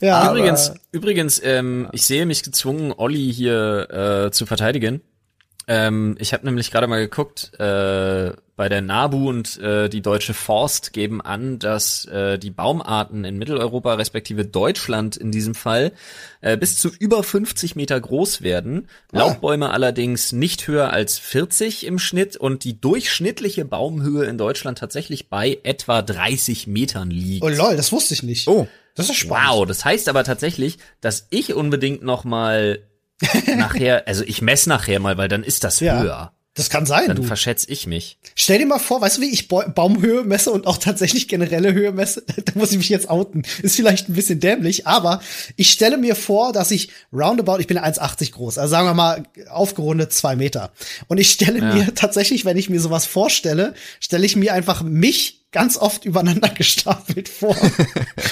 ja, übrigens, übrigens, ähm, ich sehe mich gezwungen, Olli hier äh, zu verteidigen. Ähm, ich habe nämlich gerade mal geguckt, äh, bei der NABU und äh, die Deutsche Forst geben an, dass äh, die Baumarten in Mitteleuropa respektive Deutschland in diesem Fall äh, bis zu über 50 Meter groß werden. Ah. Laubbäume allerdings nicht höher als 40 im Schnitt und die durchschnittliche Baumhöhe in Deutschland tatsächlich bei etwa 30 Metern liegt.
Oh lol, das wusste ich nicht. Oh, das ist spannend.
Wow, das heißt aber tatsächlich, dass ich unbedingt noch mal nachher, also ich messe nachher mal, weil dann ist das ja. höher.
Das kann sein.
Dann du. verschätze ich mich.
Stell dir mal vor, weißt du, wie ich Baumhöhe messe und auch tatsächlich generelle Höhe messe? da muss ich mich jetzt outen. Ist vielleicht ein bisschen dämlich, aber ich stelle mir vor, dass ich roundabout, ich bin 1,80 groß, also sagen wir mal aufgerundet zwei Meter. Und ich stelle ja. mir tatsächlich, wenn ich mir sowas vorstelle, stelle ich mir einfach mich ganz oft übereinander gestapelt vor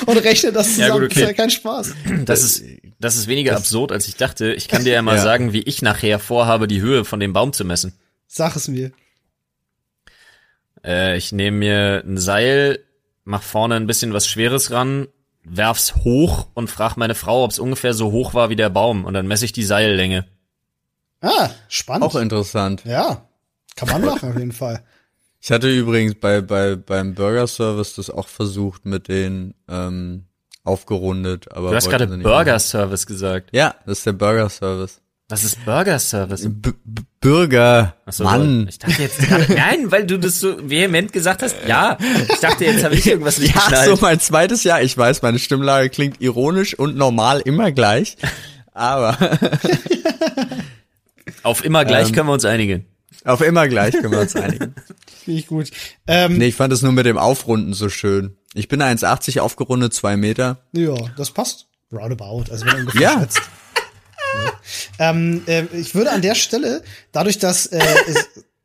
und rechne das zusammen. Ja, gut, okay. Das ist ja kein Spaß.
Das ist, das ist weniger das absurd, als ich dachte. Ich kann dir ja mal ja. sagen, wie ich nachher vorhabe, die Höhe von dem Baum zu messen.
Sag es mir.
Äh, ich nehme mir ein Seil, mach vorne ein bisschen was Schweres ran, werf's hoch und frag meine Frau, ob es ungefähr so hoch war wie der Baum. Und dann messe ich die Seillänge.
Ah, spannend.
Auch interessant.
Ja, kann man machen auf jeden Fall.
Ich hatte übrigens bei, bei beim Burger Service das auch versucht mit den ähm, aufgerundet, aber
du hast gerade Burger Service gesagt.
Ja, das ist der Burger Service.
Was ist Burger Service?
B Bürger.
So, Mann. Ich dachte jetzt gerade, nein, weil du das so vehement gesagt hast. Ja, ich dachte jetzt habe ich irgendwas nicht
Ja, geschnallt. so mein zweites Jahr. Ich weiß, meine Stimmlage klingt ironisch und normal immer gleich, aber
auf immer gleich ähm, können wir uns einigen.
Auf immer gleich können wir uns einigen.
Finde ich gut.
Ähm, nee, ich fand es nur mit dem Aufrunden so schön. Ich bin 1,80 aufgerundet, zwei Meter.
Ja, das passt. Roundabout, also wenn ungefähr ja. schätzt. Ähm, äh, ich würde an der Stelle, dadurch, dass äh,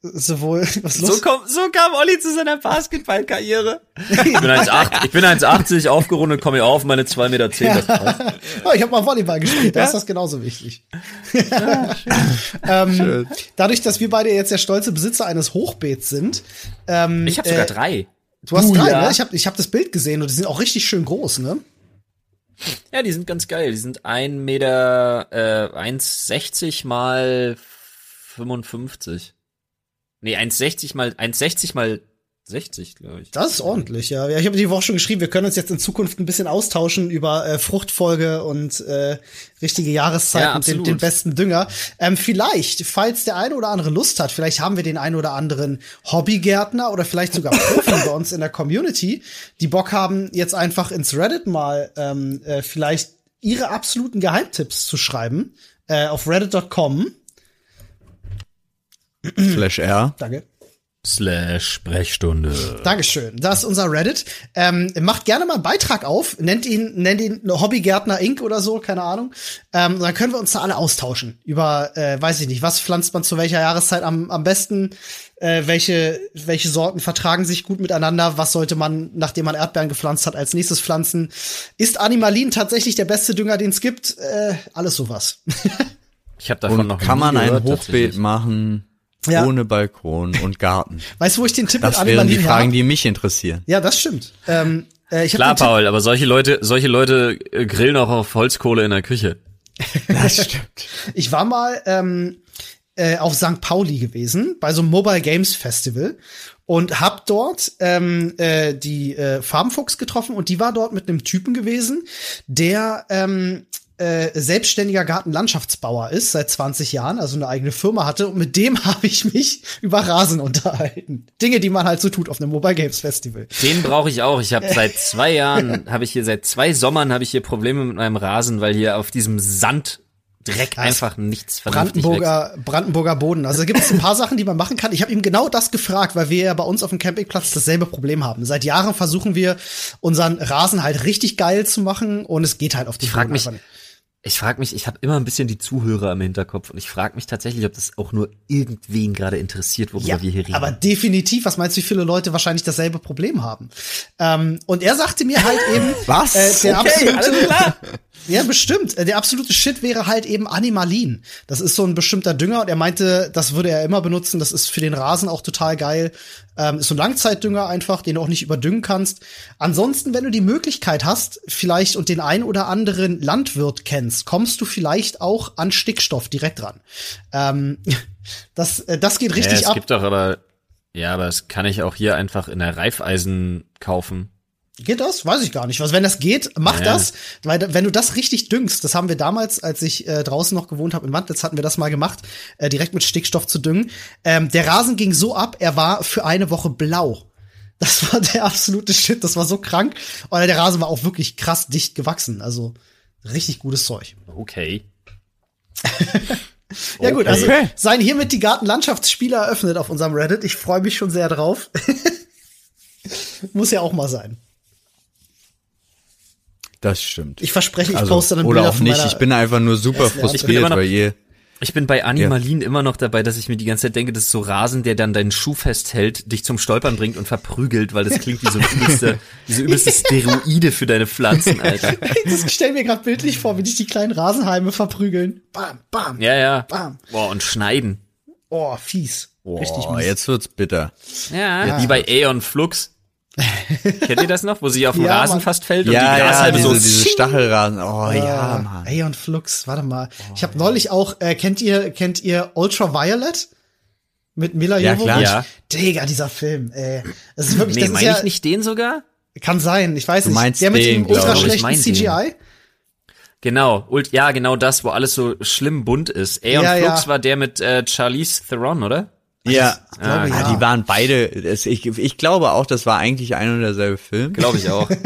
sowohl was
los? So, komm, so kam Olli zu seiner Basketballkarriere. Ich bin 1,80 ich bin 1,80 aufgerundet, komme ich auf meine 2,10 Meter. Zehn,
ja. oh, ich habe mal Volleyball gespielt, da ja? ist das genauso wichtig. Ja, ähm, schön. Dadurch, dass wir beide jetzt der stolze Besitzer eines Hochbeets sind. Ähm,
ich habe sogar äh, drei.
Du hast uh, drei, ja. ne? Ich habe ich hab das Bild gesehen und die sind auch richtig schön groß, ne?
Ja, die sind ganz geil. Die sind ein Meter, äh, 1,60 mal 55. Nee, 1,60 mal, 1,60 mal 60, glaube ich.
Das ist ordentlich, ja. ja ich habe die Woche schon geschrieben, wir können uns jetzt in Zukunft ein bisschen austauschen über äh, Fruchtfolge und äh, richtige Jahreszeiten ja, und den, den, besten Dünger. Ähm, vielleicht, falls der eine oder andere Lust hat, vielleicht haben wir den einen oder anderen Hobbygärtner oder vielleicht sogar Profi bei uns in der Community, die Bock haben, jetzt einfach ins Reddit mal ähm, äh, vielleicht ihre absoluten Geheimtipps zu schreiben äh, auf reddit.com
Slash R.
Danke.
Slash Sprechstunde.
Dankeschön. Das ist unser Reddit. Ähm, macht gerne mal einen Beitrag auf, nennt ihn, nennt ihn Hobbygärtner Inc. oder so, keine Ahnung. Ähm, dann können wir uns da alle austauschen über, äh, weiß ich nicht, was pflanzt man zu welcher Jahreszeit am, am besten, äh, welche, welche Sorten vertragen sich gut miteinander, was sollte man, nachdem man Erdbeeren gepflanzt hat, als nächstes pflanzen. Ist Animalin tatsächlich der beste Dünger, den es gibt? Äh, alles sowas.
Ich habe davon
Und
noch
kann man ein Hochbeet machen
Ja.
ohne Balkon und Garten?
weißt du, wo ich den Tipp
Das
mit
wären
Animalin
die Fragen,
her?
die mich interessieren.
Ja, das stimmt. Ähm, äh, ich hab
Klar, Paul, aber solche Leute, solche Leute äh, grillen auch auf Holzkohle in der Küche.
Das stimmt.
Ich war mal ähm, äh, auf St. Pauli gewesen, bei so einem Mobile Games Festival und hab dort ähm, äh, die äh, Farbenfuchs getroffen und die war dort mit einem Typen gewesen, der ähm, äh, selbstständiger Gartenlandschaftsbauer ist seit 20 Jahren, also eine eigene Firma hatte und mit dem habe ich mich über Rasen unterhalten. Dinge, die man halt so tut auf einem Mobile Games Festival.
Den brauche ich auch. Ich habe seit zwei Jahren, habe ich hier seit zwei Sommern habe ich hier Probleme mit meinem Rasen, weil hier auf diesem Sand Dreck einfach nichts vernünftig wächst.
Brandenburger, Brandenburger Boden. Also gibt es ein paar Sachen, die man machen kann. Ich habe ihm genau das gefragt, weil wir ja bei uns auf dem Campingplatz dasselbe Problem haben. Seit Jahren versuchen wir, unseren Rasen halt richtig geil zu machen und es geht halt auf die
Ich frag
Boden
mich. Ich frag mich, ich habe immer ein bisschen die Zuhörer im Hinterkopf und ich frage mich tatsächlich, ob das auch nur irgendwen gerade interessiert, worüber
Ja,
wir hier reden.
aber definitiv. Was meinst du, wie viele Leute wahrscheinlich dasselbe Problem haben? Ähm, und er sagte mir halt eben,
Was?
Äh, der
Okay,
absolute, Ja, bestimmt. Äh, Der absolute Shit wäre halt eben Animalin. Das ist so ein bestimmter Dünger und er meinte, das würde er immer benutzen. Das ist für den Rasen auch total geil. Ähm, ist so ein Langzeitdünger einfach, den du auch nicht überdüngen kannst. Ansonsten, wenn du die Möglichkeit hast, vielleicht und den ein oder anderen Landwirt kennst, kommst du vielleicht auch an Stickstoff direkt ran. Ähm, das, äh, das geht
ja,
richtig
es
ab.
gibt doch aber, ja, aber das kann ich auch hier einfach in der Reifeisen kaufen.
Geht das? Weiß ich gar nicht. Was, wenn das geht, mach
Ja.
das. Weil wenn du das richtig düngst, das haben wir damals, als ich äh, draußen noch gewohnt habe in Wandlitz, hatten wir das mal gemacht, äh, direkt mit Stickstoff zu düngen. Ähm, der Rasen ging so ab, er war für eine Woche blau. Das war der absolute Shit, das war so krank. Und der Rasen war auch wirklich krass dicht gewachsen. Also richtig gutes Zeug.
Okay.
Ja gut, also
Okay.
seien hiermit die Gartenlandschaftsspiele eröffnet auf unserem Reddit. Ich freue mich schon sehr drauf. Muss ja auch mal sein.
Das stimmt.
Ich verspreche, ich
also,
poste dann
oder
Bilder
auch
von
nicht. Ich bin einfach nur super frustriert, weil ihr
Ich bin bei Animalin immer noch dabei, dass ich mir die ganze Zeit denke, das ist so Rasen, der dann deinen Schuh festhält, dich zum Stolpern bringt und verprügelt, weil das klingt wie so übelste, diese übelste Steroide für deine Pflanzen, Alter.
Das stell mir gerade bildlich vor, wie dich die kleinen Rasenhalme verprügeln. Bam, bam.
Ja, ja.
Bam.
Boah, und schneiden.
Oh, fies. Richtig
Boah,
mies.
jetzt wird's bitter.
Ja, wie bei Aeon Flux. Kennt ihr das noch, wo sie auf dem
Ja,
Rasen
Mann.
fast fällt und
Ja,
die
ja,
Grashalme
diese,
so
diese Stachelrasen. Oh ja, Mann.
Ey und Flux, warte mal. Ich habe neulich auch, äh, kennt ihr, kennt ihr Ultraviolet? Mit Mila
Ja,
Jovovich?
klar.
Ja.
Digga, dieser Film, ey. Das ist wirklich,
Nee,
das ist
meine
ja,
ich nicht den sogar?
kann sein, ich weiß
Du
nicht.
meinst
Der mit
den,
dem ultra schlechten
mein den.
CGI?
Genau, Ult ja, genau das, wo alles so schlimm bunt ist. Aeon
Ja,
Flux
ja.
war der mit äh, Charlize Theron, oder?
Ja,
Ich glaube,
Ah,
ja.
die waren beide. Das, ich, ich glaube auch, das war eigentlich ein und derselbe Film.
Glaube ich auch.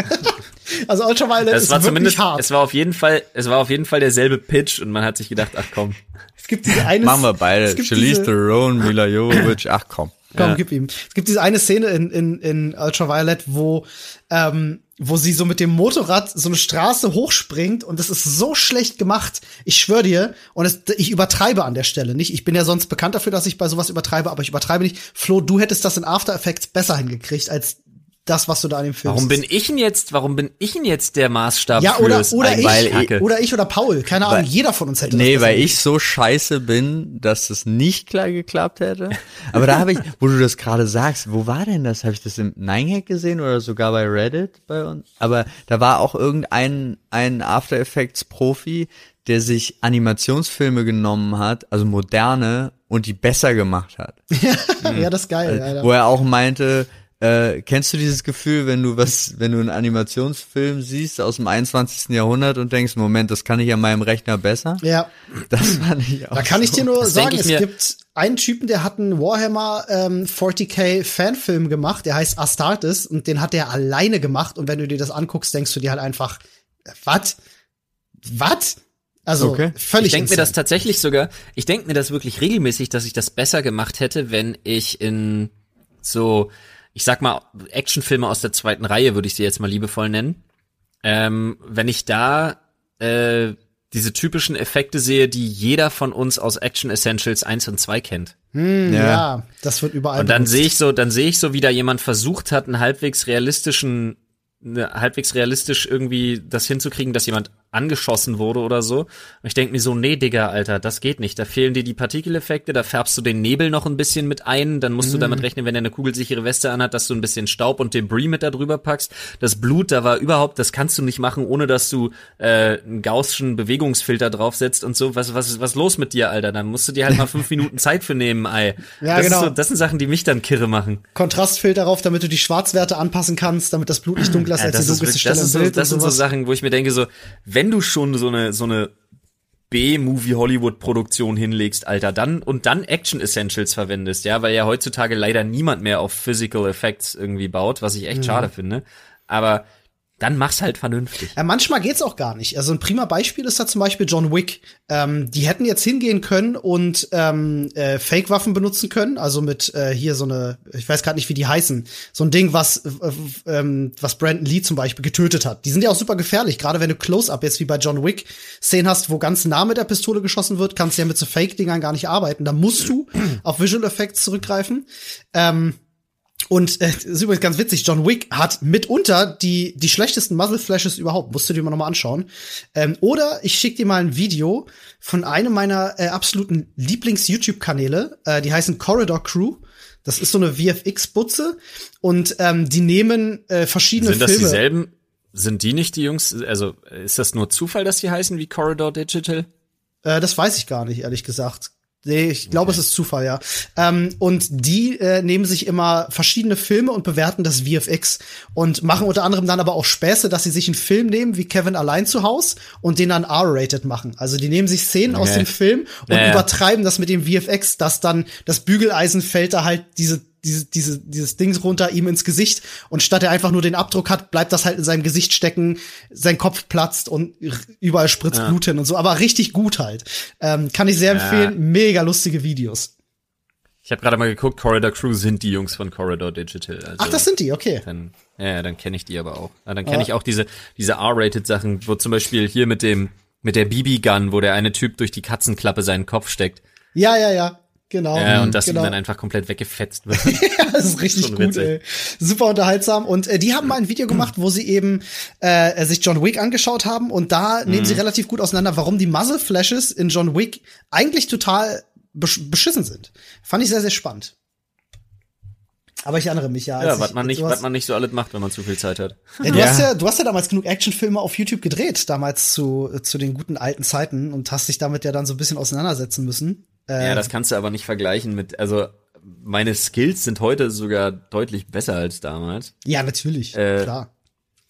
Also Ultraviolet
Es
ist
war
wirklich
zumindest,
hart.
es war auf jeden Fall, es war auf jeden Fall derselbe Pitch und man hat sich gedacht, ach komm.
Es gibt diese eine
Machen wir beide. Charlize Theron, Mila Jovovich. Ach komm.
Komm,
Ja.
gib ihm. Es gibt diese eine Szene in, in, in Ultraviolet, wo, ähm, wo sie so mit dem Motorrad so eine Straße hochspringt und das ist so schlecht gemacht. Ich schwör dir, und es, ich übertreibe an der Stelle nicht. Ich bin ja sonst bekannt dafür, dass ich bei sowas übertreibe, aber ich übertreibe nicht. Flo, du hättest das in After Effects besser hingekriegt als das, was du da an dem Film
Warum bin ich denn jetzt, warum bin ich denn jetzt der Maßstab
ja, oder,
fürs
oder ich,
Eigenkacke?
oder ich oder Paul, keine Ahnung,
Weil-
jeder von uns hätte das
Nee,
besser
weil ich so scheiße bin, dass es nicht klar geklappt hätte. Aber da habe ich, wo du das gerade sagst, wo war denn das? Habe ich das im Ninehack gesehen oder sogar bei Reddit bei uns? Aber da war auch irgendein ein After Effects Profi, der sich Animationsfilme genommen hat, also moderne und die besser gemacht hat.
Ja, das ist geil, Alter.
Wo er auch meinte, äh, kennst du dieses Gefühl, wenn du was, wenn du einen Animationsfilm siehst aus dem 21. Jahrhundert und denkst, Moment, das kann ich an meinem Rechner besser?
Ja.
Das fand ich auch.
Da kann ich dir nur
Das
sagen, es gibt einen Typen, der hat einen Warhammer ähm, 40k Fanfilm gemacht, der heißt Astartes und den hat der alleine gemacht und wenn du dir das anguckst, denkst du dir halt einfach, was? Was? Also
Okay.
völlig
Ich denke mir das tatsächlich sogar, ich denke mir das wirklich regelmäßig, dass ich das besser gemacht hätte, wenn ich in so, ich sag mal, Actionfilme aus der zweiten Reihe, würde ich sie jetzt mal liebevoll nennen, ähm, wenn ich da äh, diese typischen Effekte sehe, die jeder von uns aus Action Essentials 1 und 2 kennt.
Hm,
Ja.
ja. das wird überall.
Und dann sehe ich so, dann sehe ich so, wie da jemand versucht hat, einen halbwegs realistischen, ne, halbwegs realistisch irgendwie das hinzukriegen, dass jemand angeschossen wurde oder so. Und ich denke mir so, nee, Digga, Alter, das geht nicht. Da fehlen dir die Partikeleffekte, da färbst du den Nebel noch ein bisschen mit ein, dann musst du damit rechnen, wenn er eine kugelsichere Weste anhat, dass du ein bisschen Staub und Debris mit da drüber packst. Das Blut, da war überhaupt, das kannst du nicht machen, ohne dass du äh, einen gaußschen Bewegungsfilter draufsetzt und so. Was, was, was los mit dir, Alter? Dann musst du dir halt mal fünf Minuten Zeit für nehmen, Ei.
Ja,
das
genau.
So, das sind Sachen, die mich dann kirre machen.
Kontrastfilter drauf, damit du die Schwarzwerte anpassen kannst, damit das Blut nicht dunkler ist
Ja,
als die dunkelste Stelle
das, ist so, das sind so. Sachen, wo ich mir denke, so, wenn du schon so eine, so eine B-Movie-Hollywood-Produktion hinlegst, Alter, dann und dann Action Essentials verwendest, ja, weil ja heutzutage leider niemand mehr auf Physical Effects irgendwie baut, was ich
Mhm.
echt schade finde. Aber dann mach's halt vernünftig.
Ja, manchmal geht's auch gar nicht. Also ein prima Beispiel ist da zum Beispiel John Wick. Ähm, die hätten jetzt hingehen können und ähm, äh, Fake-Waffen benutzen können. Also mit äh, hier so eine, ich weiß gerade nicht, wie die heißen, so ein Ding, was äh, ähm, was Brandon Lee zum Beispiel getötet hat. Die sind ja auch super gefährlich. Gerade wenn du Close-up jetzt wie bei John Wick Szenen hast, wo ganz nah mit der Pistole geschossen wird, kannst du ja mit so Fake-Dingern gar nicht arbeiten. Da musst du auf Visual Effects zurückgreifen. Ähm, und äh, ist übrigens ganz witzig, John Wick hat mitunter die, die schlechtesten Muzzle Flashes überhaupt. Musst du dir mal nochmal anschauen. Ähm, oder ich schick dir mal ein Video von einem meiner äh, absoluten Lieblings-YouTube-Kanäle. Äh, die heißen Corridor Crew. Das ist so eine VFX-Butze. Und ähm, die nehmen äh, verschiedene
Sind das
Filme.
dieselben? Sind die nicht die Jungs? Also ist das nur Zufall, dass die heißen wie Corridor Digital?
Äh, das weiß ich gar nicht, ehrlich gesagt. Nee, ich glaube, es ist Zufall, ja. Ähm, und die äh, nehmen sich immer verschiedene Filme und bewerten das VFX und machen unter anderem dann aber auch Späße, dass sie sich einen Film nehmen wie Kevin allein zu Haus und den dann R-rated machen. Also die nehmen sich Szenen aus
Okay.
dem Film und
Ja, ja.
übertreiben das mit dem VFX, dass dann das Bügeleisen fällt da halt diese diese, diese, dieses Dings runter ihm ins Gesicht und statt er einfach nur den Abdruck hat, bleibt das halt in seinem Gesicht stecken, sein Kopf platzt und überall spritzt Blut hin und so, aber richtig gut halt. Ähm, kann ich sehr empfehlen, mega lustige Videos.
Ich habe gerade mal geguckt, Corridor Crew sind die Jungs von Corridor Digital. Also
Ach, das sind die, okay.
dann, ja, ja, dann kenne ich die aber auch. Ja, dann kenne ich auch diese, diese R-Rated-Sachen, wo zum Beispiel hier mit dem, mit der BB-Gun, wo der eine Typ durch die Katzenklappe seinen Kopf steckt.
Ja, ja, ja. Genau.
Ja, und dass
genau.
ihm dann einfach komplett weggefetzt wird.
Ja, das ist richtig
Schon
gut,
witzig.
ey. Super unterhaltsam. Und äh, die haben mal ein Video gemacht, wo sie eben äh, sich John Wick angeschaut haben. Und da nehmen
Mhm.
sie relativ gut auseinander, warum die Muzzle Flashes in John Wick eigentlich total besch beschissen sind. Fand ich sehr, sehr spannend. Aber ich erinnere mich ja. als
ja, was man nicht, was man nicht so alles macht, wenn man zu viel Zeit hat.
ja, du
Ja.
hast ja, du hast ja damals genug Actionfilme auf YouTube gedreht, damals zu, zu den guten alten Zeiten und hast dich damit ja dann so ein bisschen auseinandersetzen müssen.
Ja, das kannst du aber nicht vergleichen mit, also meine Skills sind heute sogar deutlich besser als damals.
ja, natürlich,
Äh,
klar.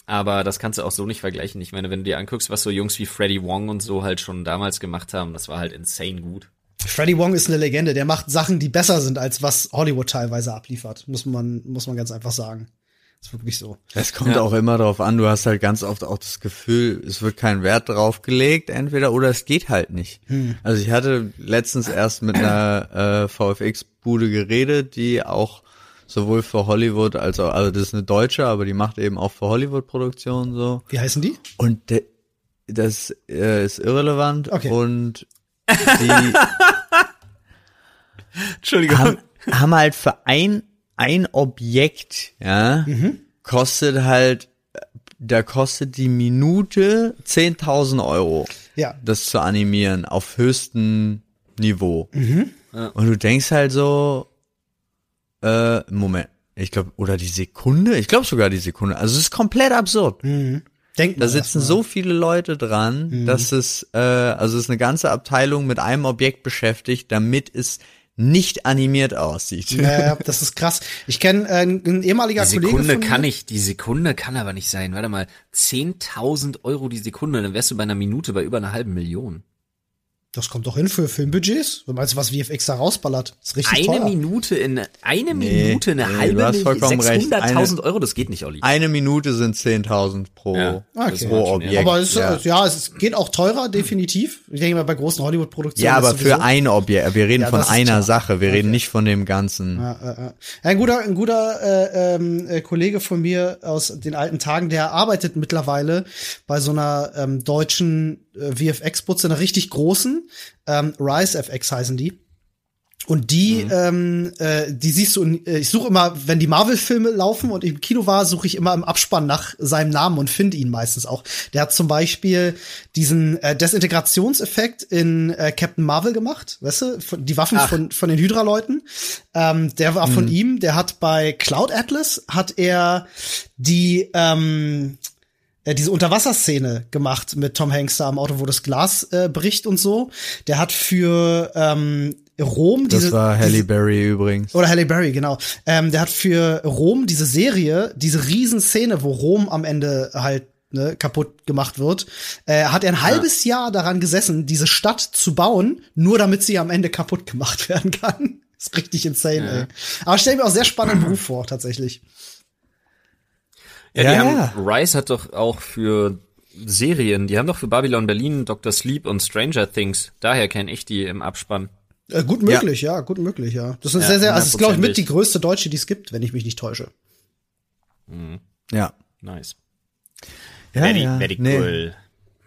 Aber das kannst du auch so nicht vergleichen. Ich meine, wenn du dir anguckst, was so Jungs wie Freddie Wong und so halt schon damals gemacht haben, das war halt insane gut.
Freddie Wong ist eine Legende. Der macht Sachen, die besser sind, als was Hollywood teilweise abliefert. Muss man, muss man ganz einfach sagen. Ist wirklich so.
Es kommt
Ja.
auch immer darauf an, du hast halt ganz oft auch das Gefühl, es wird kein Wert drauf gelegt, entweder oder es geht halt nicht. Also ich hatte letztens erst mit einer äh, VFX-Bude geredet, die auch sowohl für Hollywood als auch, also das ist eine Deutsche, aber die macht eben auch für Hollywood-Produktionen so.
Wie heißen die?
Und de, das äh, ist irrelevant
Okay.
und die
Entschuldigung.
haben, haben halt für ein, ein Objekt, ja, kostet halt, da kostet die Minute 10.000 Euro,
Ja.
das zu animieren auf höchstem Niveau. Und du denkst halt so, äh, Moment, ich glaube, oder die Sekunde, ich glaube sogar die Sekunde, also es ist komplett absurd.
Denken
Da sitzen so viele Leute dran, dass es, äh, also es ist eine ganze Abteilung mit einem Objekt beschäftigt, damit es nicht animiert aussieht.
Ja, das ist krass. Ich kenne äh, ein ehemaliger
Die
Kollege
Sekunde
von mir.
kann nicht, die Sekunde kann aber nicht sein. Warte mal, 10.000 Euro die Sekunde, dann wärst du bei einer Minute bei über einer halben Million.
Das kommt doch hin für Filmbudgets. Du meinst, was VFX da rausballert? Das ist richtig
Eine
teuer.
Minute in eine
Nee,
Minute, eine
nee,
halbe
recht.
600.000 Euro, das geht nicht, Olli.
Eine Minute sind 10.000 pro,
Ja,
das
pro
macht schon,
Objekt.
Aber es,
ja.
ja. es geht auch teurer, definitiv. Ich denke mal, bei großen Hollywood-Produktionen.
ja, aber für ein Objekt. Wir reden
Ja,
von einer
klar.
Sache. Wir reden
Okay.
nicht von dem ganzen.
Ja, ja, ja. Ein guter, ein guter äh, ähm, äh, Kollege von mir aus den alten Tagen, der arbeitet mittlerweile bei so einer ähm, deutschen äh, VFX-Butze, einer richtig großen, ähm, Rise FX heißen die. Und die, ähm, äh, die siehst du, in- äh, ich suche immer, wenn die Marvel-Filme laufen und im Kino war, suche ich immer im Abspann nach seinem Namen und finde ihn meistens auch. Der hat zum Beispiel diesen äh, Desintegrationseffekt in äh, Captain Marvel gemacht, weißt du, von, die Waffen
Ach.
von, von den Hydra-Leuten. Ähm, der war von ihm, der hat bei Cloud Atlas, hat er die, ähm, äh, diese Unterwasserszene gemacht mit Tom Hanks da am Auto, wo das Glas äh, bricht und so. Der hat für ähm, Rom
Das
diese,
war Halle
diese
Berry übrigens.
oder Halle Berry, genau. Ähm, der hat für Rom diese Serie, diese Riesenszene, wo Rom am Ende halt ne, kaputt gemacht wird, äh, hat er ein halbes Jahr daran gesessen, diese Stadt zu bauen, nur damit sie am Ende kaputt gemacht werden kann. ist richtig insane, ey. Aber stell mir auch sehr spannenden Beruf vor, tatsächlich.
Ja,
Ja,
die
ja.
haben, Rice hat doch auch für Serien, die haben doch für Babylon Berlin, Dr. Sleep und Stranger Things. Daher kenne ich die im Abspann.
Äh, gut möglich, ja. gut möglich, ja. Das ist
Ja,
sehr, sehr, also ist, glaube ich, mit die größte Deutsche, die es gibt, wenn ich mich nicht täusche.
Ja.
Nice.
ja
very,
ja.
very
Nee.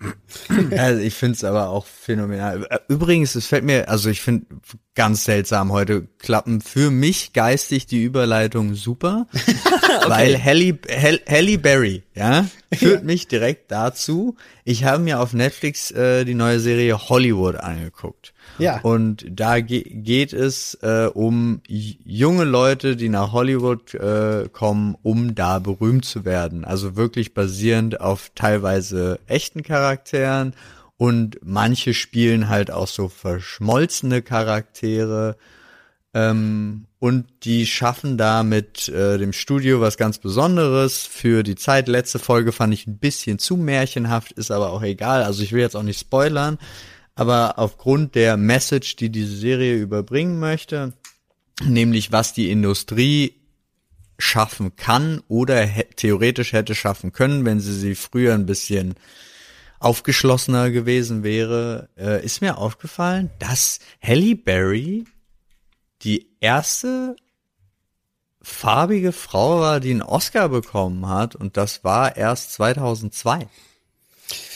Also ich finde es aber auch phänomenal. Übrigens, es fällt mir, also ich finde ganz seltsam heute klappen für mich geistig die Überleitung super, weil Halle, Halle, Halle Berry, ja, führt mich direkt dazu. Ich habe mir auf Netflix äh, die neue Serie Hollywood angeguckt.
Ja.
Und da ge geht es äh, um junge Leute, die nach Hollywood äh, kommen, um da berühmt zu werden. Also wirklich basierend auf teilweise echten Charakteren und manche spielen halt auch so verschmolzene Charaktere. Ähm, und die schaffen da mit äh, dem Studio was ganz Besonderes für die Zeit. Letzte Folge fand ich ein bisschen zu märchenhaft, ist aber auch egal. Also ich will jetzt auch nicht spoilern, aber aufgrund der Message, die diese Serie überbringen möchte, nämlich was die Industrie schaffen kann oder theoretisch hätte schaffen können, wenn sie sie früher ein bisschen aufgeschlossener gewesen wäre, äh, ist mir aufgefallen, dass Halle Berry die erste farbige Frau war, die einen Oscar bekommen hat und das war erst 2002.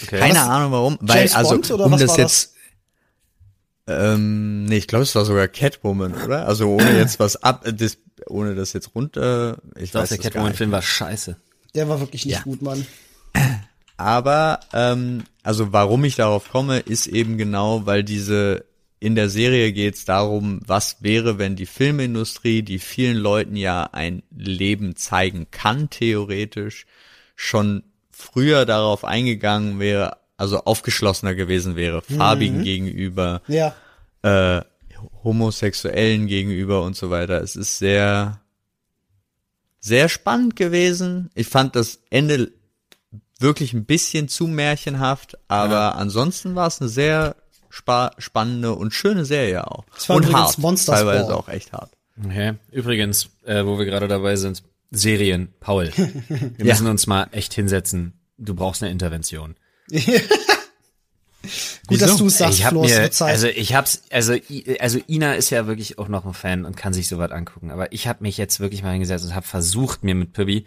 Okay.
Keine
Was?
Ahnung warum, weil
James
also
Bond oder
um
was
das
war
jetzt ähm, nee, ich glaube, es war sogar Catwoman, oder? Also ohne jetzt was ab, äh, das, ohne das jetzt runter, ich
Doch,
weiß
der. Catwoman-Film war scheiße.
Der war wirklich nicht
Ja.
gut, Mann.
Aber ähm, also warum ich darauf komme, ist eben genau, weil diese in der Serie geht es darum, was wäre, wenn die Filmindustrie, die vielen Leuten ja ein Leben zeigen kann, theoretisch, schon früher darauf eingegangen wäre, also aufgeschlossener gewesen wäre, farbigen gegenüber,
Ja.
äh, Homosexuellen gegenüber und so weiter. Es ist sehr, sehr spannend gewesen. Ich fand das Ende wirklich ein bisschen zu märchenhaft, aber ansonsten war es eine sehr spa spannende und schöne Serie auch.
Es war
und
übrigens
hart,
Monster
teilweise
Spawn.
auch echt hart.
Okay. Übrigens, äh, wo wir gerade dabei sind, Serien, Paul. Wir
Ja.
müssen uns mal echt hinsetzen. Du brauchst eine Intervention.
Gut, dass du es sagst,
ich hab
Flo,
mir, also ich hab's, also, also Ina ist ja wirklich auch noch ein Fan und kann sich sowas angucken. Aber ich habe mich jetzt wirklich mal hingesetzt und habe versucht, mir mit Pippi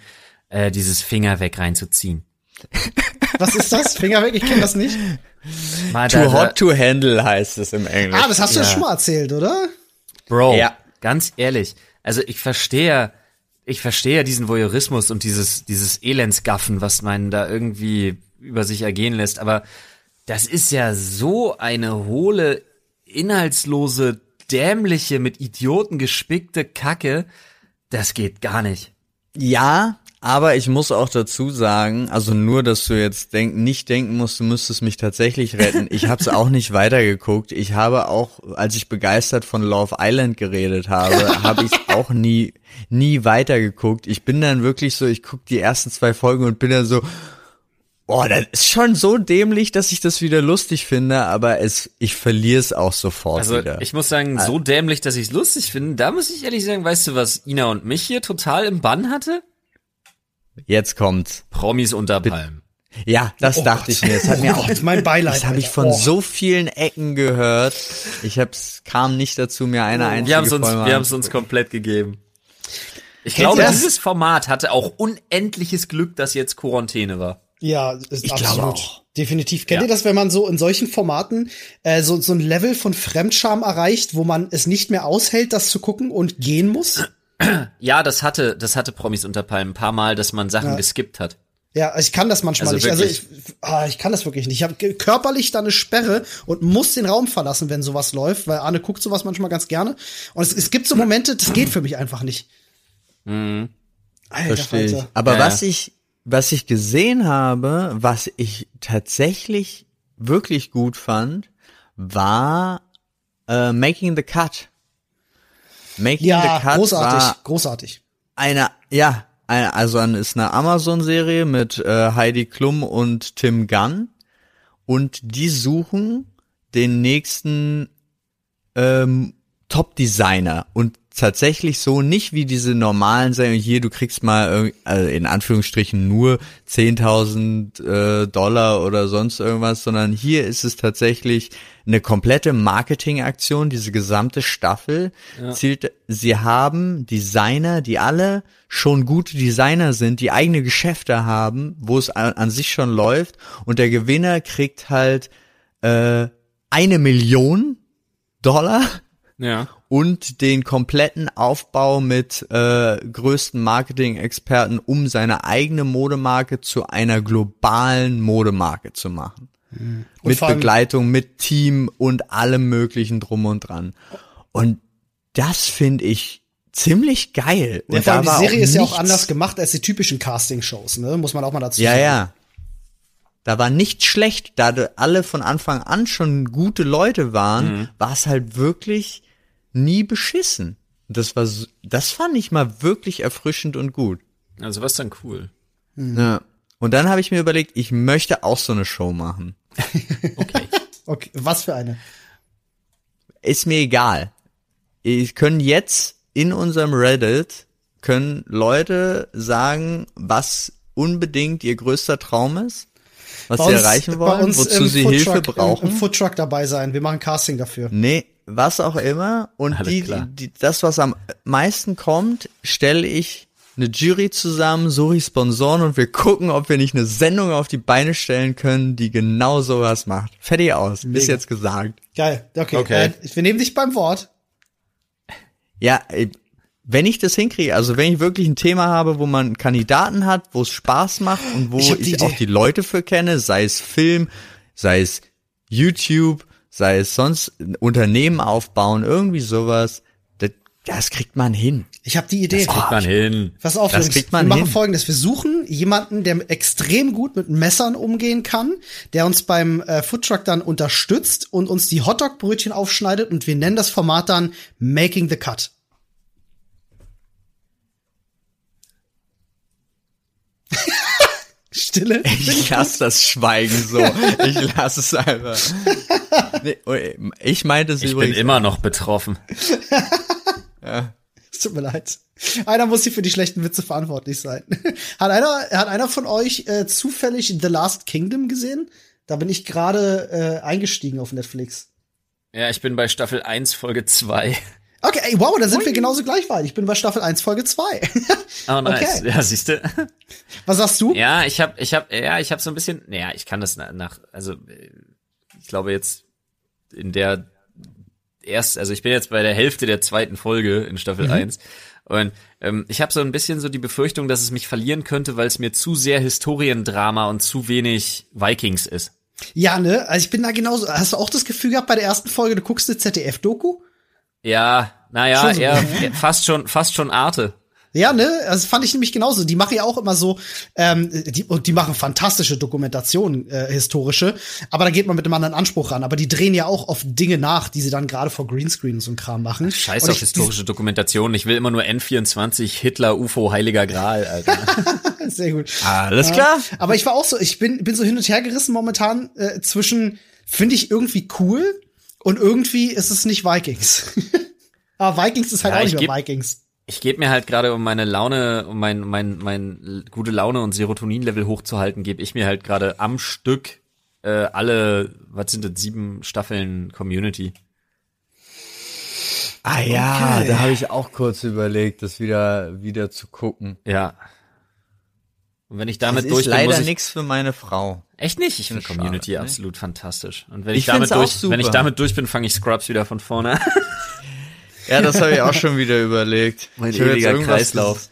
äh, dieses Finger weg reinzuziehen.
Was ist das? Finger weg, ich kenne das nicht.
Mal
Too
da-
hot to handle heißt es im Englischen.
Ah, das hast du ja
Ja.
schon mal erzählt, oder?
Bro,
Ja.
ganz ehrlich, also ich verstehe, ich verstehe diesen Voyeurismus und dieses, dieses Elendsgaffen, was man da irgendwie über sich ergehen lässt, aber das ist ja so eine hohle, inhaltslose, dämliche, mit Idioten gespickte Kacke, das geht gar nicht.
Ja, aber ich muss auch dazu sagen, also nur, dass du jetzt denk, nicht denken musst, du müsstest mich tatsächlich retten. Ich habe es auch nicht weitergeguckt. Ich habe auch, als ich begeistert von Love Island geredet habe, habe ich auch nie, nie weitergeguckt. Ich bin dann wirklich so, ich guck die ersten zwei Folgen und bin dann so, Oh, das ist schon so dämlich, dass ich das wieder lustig finde, aber es, ich verliere es auch sofort
Also
wieder.
ich muss sagen, so dämlich, dass ich es lustig finde, da muss ich ehrlich sagen, weißt du, was Ina und mich hier total im Bann hatte?
Jetzt kommt's.
Promis unter Palmen.
Ja, das
Oh
dachte
Gott.
ich mir. Das hat
Oh
mir auch,
Gott, mein Beileid,
das habe ich von
Oh.
so vielen Ecken gehört. Ich hab's, kam nicht dazu, mir eine einzige
Wir haben es uns, wir haben es uns komplett gegeben. Ich
Kennst
glaube,
das?
dieses Format hatte auch unendliches Glück, dass jetzt Quarantäne war.
Ja, ist
Ich glaube
absolut.
auch.
Definitiv. Kennt
Ja.
ihr das, wenn man so in solchen Formaten äh, so, so ein Level von Fremdscham erreicht, wo man es nicht mehr aushält, das zu gucken und gehen muss?
Ja, das hatte, das hatte Promis unter Palmen ein paar Mal, dass man Sachen
Ja.
geskippt hat.
Ja, ich kann das manchmal
Also
nicht. Also ich, ah, ich kann das wirklich nicht. Ich habe körperlich da eine Sperre und muss den Raum verlassen, wenn sowas läuft, weil Arne guckt sowas manchmal ganz gerne. Und es, es gibt so Momente, das geht für mich einfach nicht.
Mhm.
Alter,
Verstehe ich.
Falter.
Aber
Ja,
was ich, was ich gesehen habe, was ich tatsächlich wirklich gut fand, war äh, Making the Cut. Making
Ja,
the Cut
großartig,
war
großartig.
eine, ja, eine, also eine, ist eine Amazon-Serie mit äh, Heidi Klum und Tim Gunn und die suchen den nächsten ähm, Top-Designer und tatsächlich so nicht wie diese normalen Serien hier, du kriegst mal also in Anführungsstrichen nur 10.000 äh, Dollar oder sonst irgendwas, sondern hier ist es tatsächlich eine komplette Marketingaktion, diese gesamte Staffel. Zielt, sie haben Designer, die alle schon gute Designer sind, die eigene Geschäfte haben, wo es an, an sich schon läuft. Und der Gewinner kriegt halt äh, eine Million Dollar
Ja.
und den kompletten Aufbau mit äh, größten Marketing-Experten, um seine eigene Modemarke zu einer globalen Modemarke zu machen. mit
vor allem-
Begleitung, mit Team und allem möglichen drum und dran. Und das finde ich ziemlich geil.
Ja,
und
vor allem die Serie ist ja auch anders gemacht als die typischen Casting-Shows, ne? Muss man auch mal dazu
Ja,
sagen.
ja. Da war nichts schlecht, da alle von Anfang an schon gute Leute waren,
Mhm.
war es halt wirklich nie beschissen. Das war, so- das fand ich mal wirklich erfrischend und gut.
Also was dann cool.
Ja. Und dann habe ich mir überlegt, ich möchte auch so eine Show machen.
Okay.
Okay, was für eine?
Ist mir egal. Ich können jetzt in unserem Reddit können Leute sagen, was unbedingt ihr größter Traum ist, was sie erreichen wollen, wozu
im
sie
Foodtruck-
Hilfe brauchen.
Im, im Foodtruck dabei sein. Wir machen Casting dafür.
Nee, was auch immer. Und die, die, das, was am meisten kommt, stelle ich eine Jury zusammen, suche ich Sponsoren und wir gucken, ob wir nicht eine Sendung auf die Beine stellen können, die genau sowas macht. Fertig aus. Ist
Mega.
jetzt gesagt.
Geil. Okay.
Okay.
Äh, wir nehmen dich beim Wort.
Ja, ey, wenn ich das hinkriege, also wenn ich wirklich ein Thema habe, wo man Kandidaten hat, wo es Spaß macht und wo
Ich
ich, auch die Leute für kenne, sei es Film, sei es YouTube, sei es sonst ein Unternehmen aufbauen, irgendwie sowas, das, das kriegt man hin.
Ich habe die Idee.
Kriegt man hin.
Pass auf,
Das kriegt man
wir machen
hin.
folgendes. Wir suchen jemanden, der extrem gut mit Messern umgehen kann, der uns beim äh, Foodtruck dann unterstützt und uns die Hotdog-Brötchen aufschneidet und wir nennen das Format dann Making the Cut. Stille.
Ich lasse das Schweigen so. Ich lasse es einfach. Oh, ich meinte es
Ich bin immer noch betroffen.
Es tut mir leid. Einer muss hier für die schlechten Witze verantwortlich sein. Hat einer, hat einer von euch äh, zufällig The Last Kingdom gesehen? Da bin ich gerade äh, eingestiegen auf Netflix.
Ja, ich bin bei Staffel 1, Folge 2.
Okay, ey, wow, da sind wir genauso gleich weit. Ich bin bei Staffel 1, Folge 2.
Oh, nice.
Okay.
Ja, siehste.
Was sagst du?
Ja, ich habe, ich habe, ja, ich habe so ein bisschen, naja, ich kann das nach, nach, also äh, ich glaube jetzt in der erst, also ich bin jetzt bei der Hälfte der zweiten Folge in Staffel 1 und ähm, ich habe so ein bisschen so die Befürchtung, dass es mich verlieren könnte, weil es mir zu sehr Historiendrama und zu wenig Vikings ist.
Ja, ne? Also ich bin da genauso. Hast du auch das Gefühl gehabt bei der ersten Folge, du guckst eine ZDF-Doku?
Ja, naja,
so.
eher, fast schon, fast schon Arte.
Ja, ne? Das fand ich nämlich genauso. Die machen ja auch immer so, ähm, die, und die machen fantastische Dokumentationen, äh, historische, aber da geht man mit einem anderen Anspruch ran. Aber die drehen ja auch auf Dinge nach, die sie dann gerade vor Greenscreen und so ein Kram machen.
Scheiß
und
auf
ich-
historische Dokumentation. Ich will immer nur N24, Hitler, UFO, Heiliger Gral, Alter.
Sehr gut.
Alles klar.
Aber ich war auch so, ich bin, bin so hin und her gerissen momentan äh, zwischen, finde ich irgendwie cool und irgendwie ist es nicht Vikings. Aber Vikings ist halt
Ja,
auch
ich
nicht mehr Vikings.
Ich gebe mir halt gerade, um meine Laune, um mein, mein, mein gute Laune und Serotonin-Level hochzuhalten, gebe ich mir halt gerade am Stück äh, alle, was sind das, sieben Staffeln Community.
Ah ja,
Okay.
da habe ich auch kurz überlegt, das wieder wieder zu gucken.
Ja. Und wenn ich
Das
damit
ist
durch bin,
leider nichts für meine Frau.
Echt nicht? Ich finde
Schade,
Community
ne?
absolut fantastisch. Und wenn
Ich
ich, damit durch, wenn ich damit durch bin, fange ich Scrubs wieder von vorne an.
Ja, das habe ich auch schon wieder überlegt.
Mein
ich
ewiger
irgendwas
Kreislauf.
ges-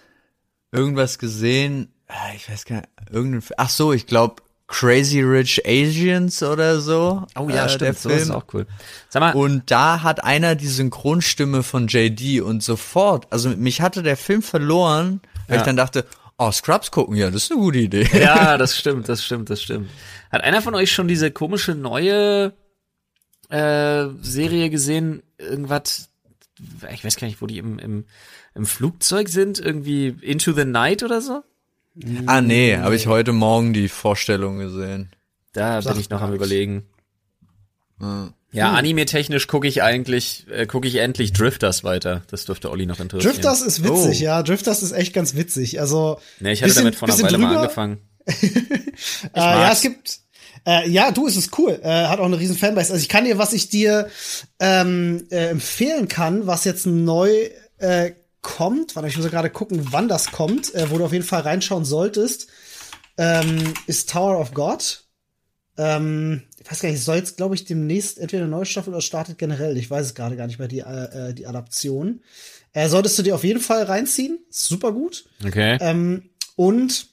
Irgendwas gesehen, ah, ich weiß gar nicht, irgendein, ach so, ich glaube Crazy Rich Asians oder so.
Oh ja,
äh,
stimmt.
Der Film.
ist auch cool. Sag mal,
Und da hat einer die Synchronstimme von JD und sofort, also mich hatte der Film verloren, weil
Ja.
ich dann dachte, oh, Scrubs gucken, ja, das ist eine gute Idee.
Ja, das stimmt, das stimmt, das stimmt. Hat einer von euch schon diese komische neue äh, Serie gesehen? Irgendwas, ich weiß gar nicht, wo die im, im, im Flugzeug sind, irgendwie Into the Night oder so?
Ah, nee, habe ich heute Morgen die Vorstellung gesehen.
Da
Sagt
bin ich noch am überlegen.
Hm.
Ja, anime-technisch gucke ich eigentlich, äh, gucke ich endlich Drifters weiter. Das dürfte Olli noch interessieren.
Drifters ist witzig,
Oh.
ja. Drifters ist echt ganz witzig. Also,
Nee, ich hatte
bisschen-
damit vor einer Weile mal
drüber.
angefangen.
äh, ja, es gibt, äh, ja, du, es ist cool. Äh, hat auch eine riesen Fanbase. Also ich kann dir, was ich dir ähm, äh, empfehlen kann, was jetzt neu äh, kommt, warte, ich muss ja gerade gucken, wann das kommt, äh, wo du auf jeden Fall reinschauen solltest, ähm, ist Tower of God. Ähm, ich weiß gar nicht, soll jetzt, glaube ich, demnächst entweder eine neue Staffel oder startet generell. Ich weiß es gerade gar nicht mehr, die, äh, äh, die Adaption. Äh, solltest du dir auf jeden Fall reinziehen. Super gut.
Okay.
Ähm, und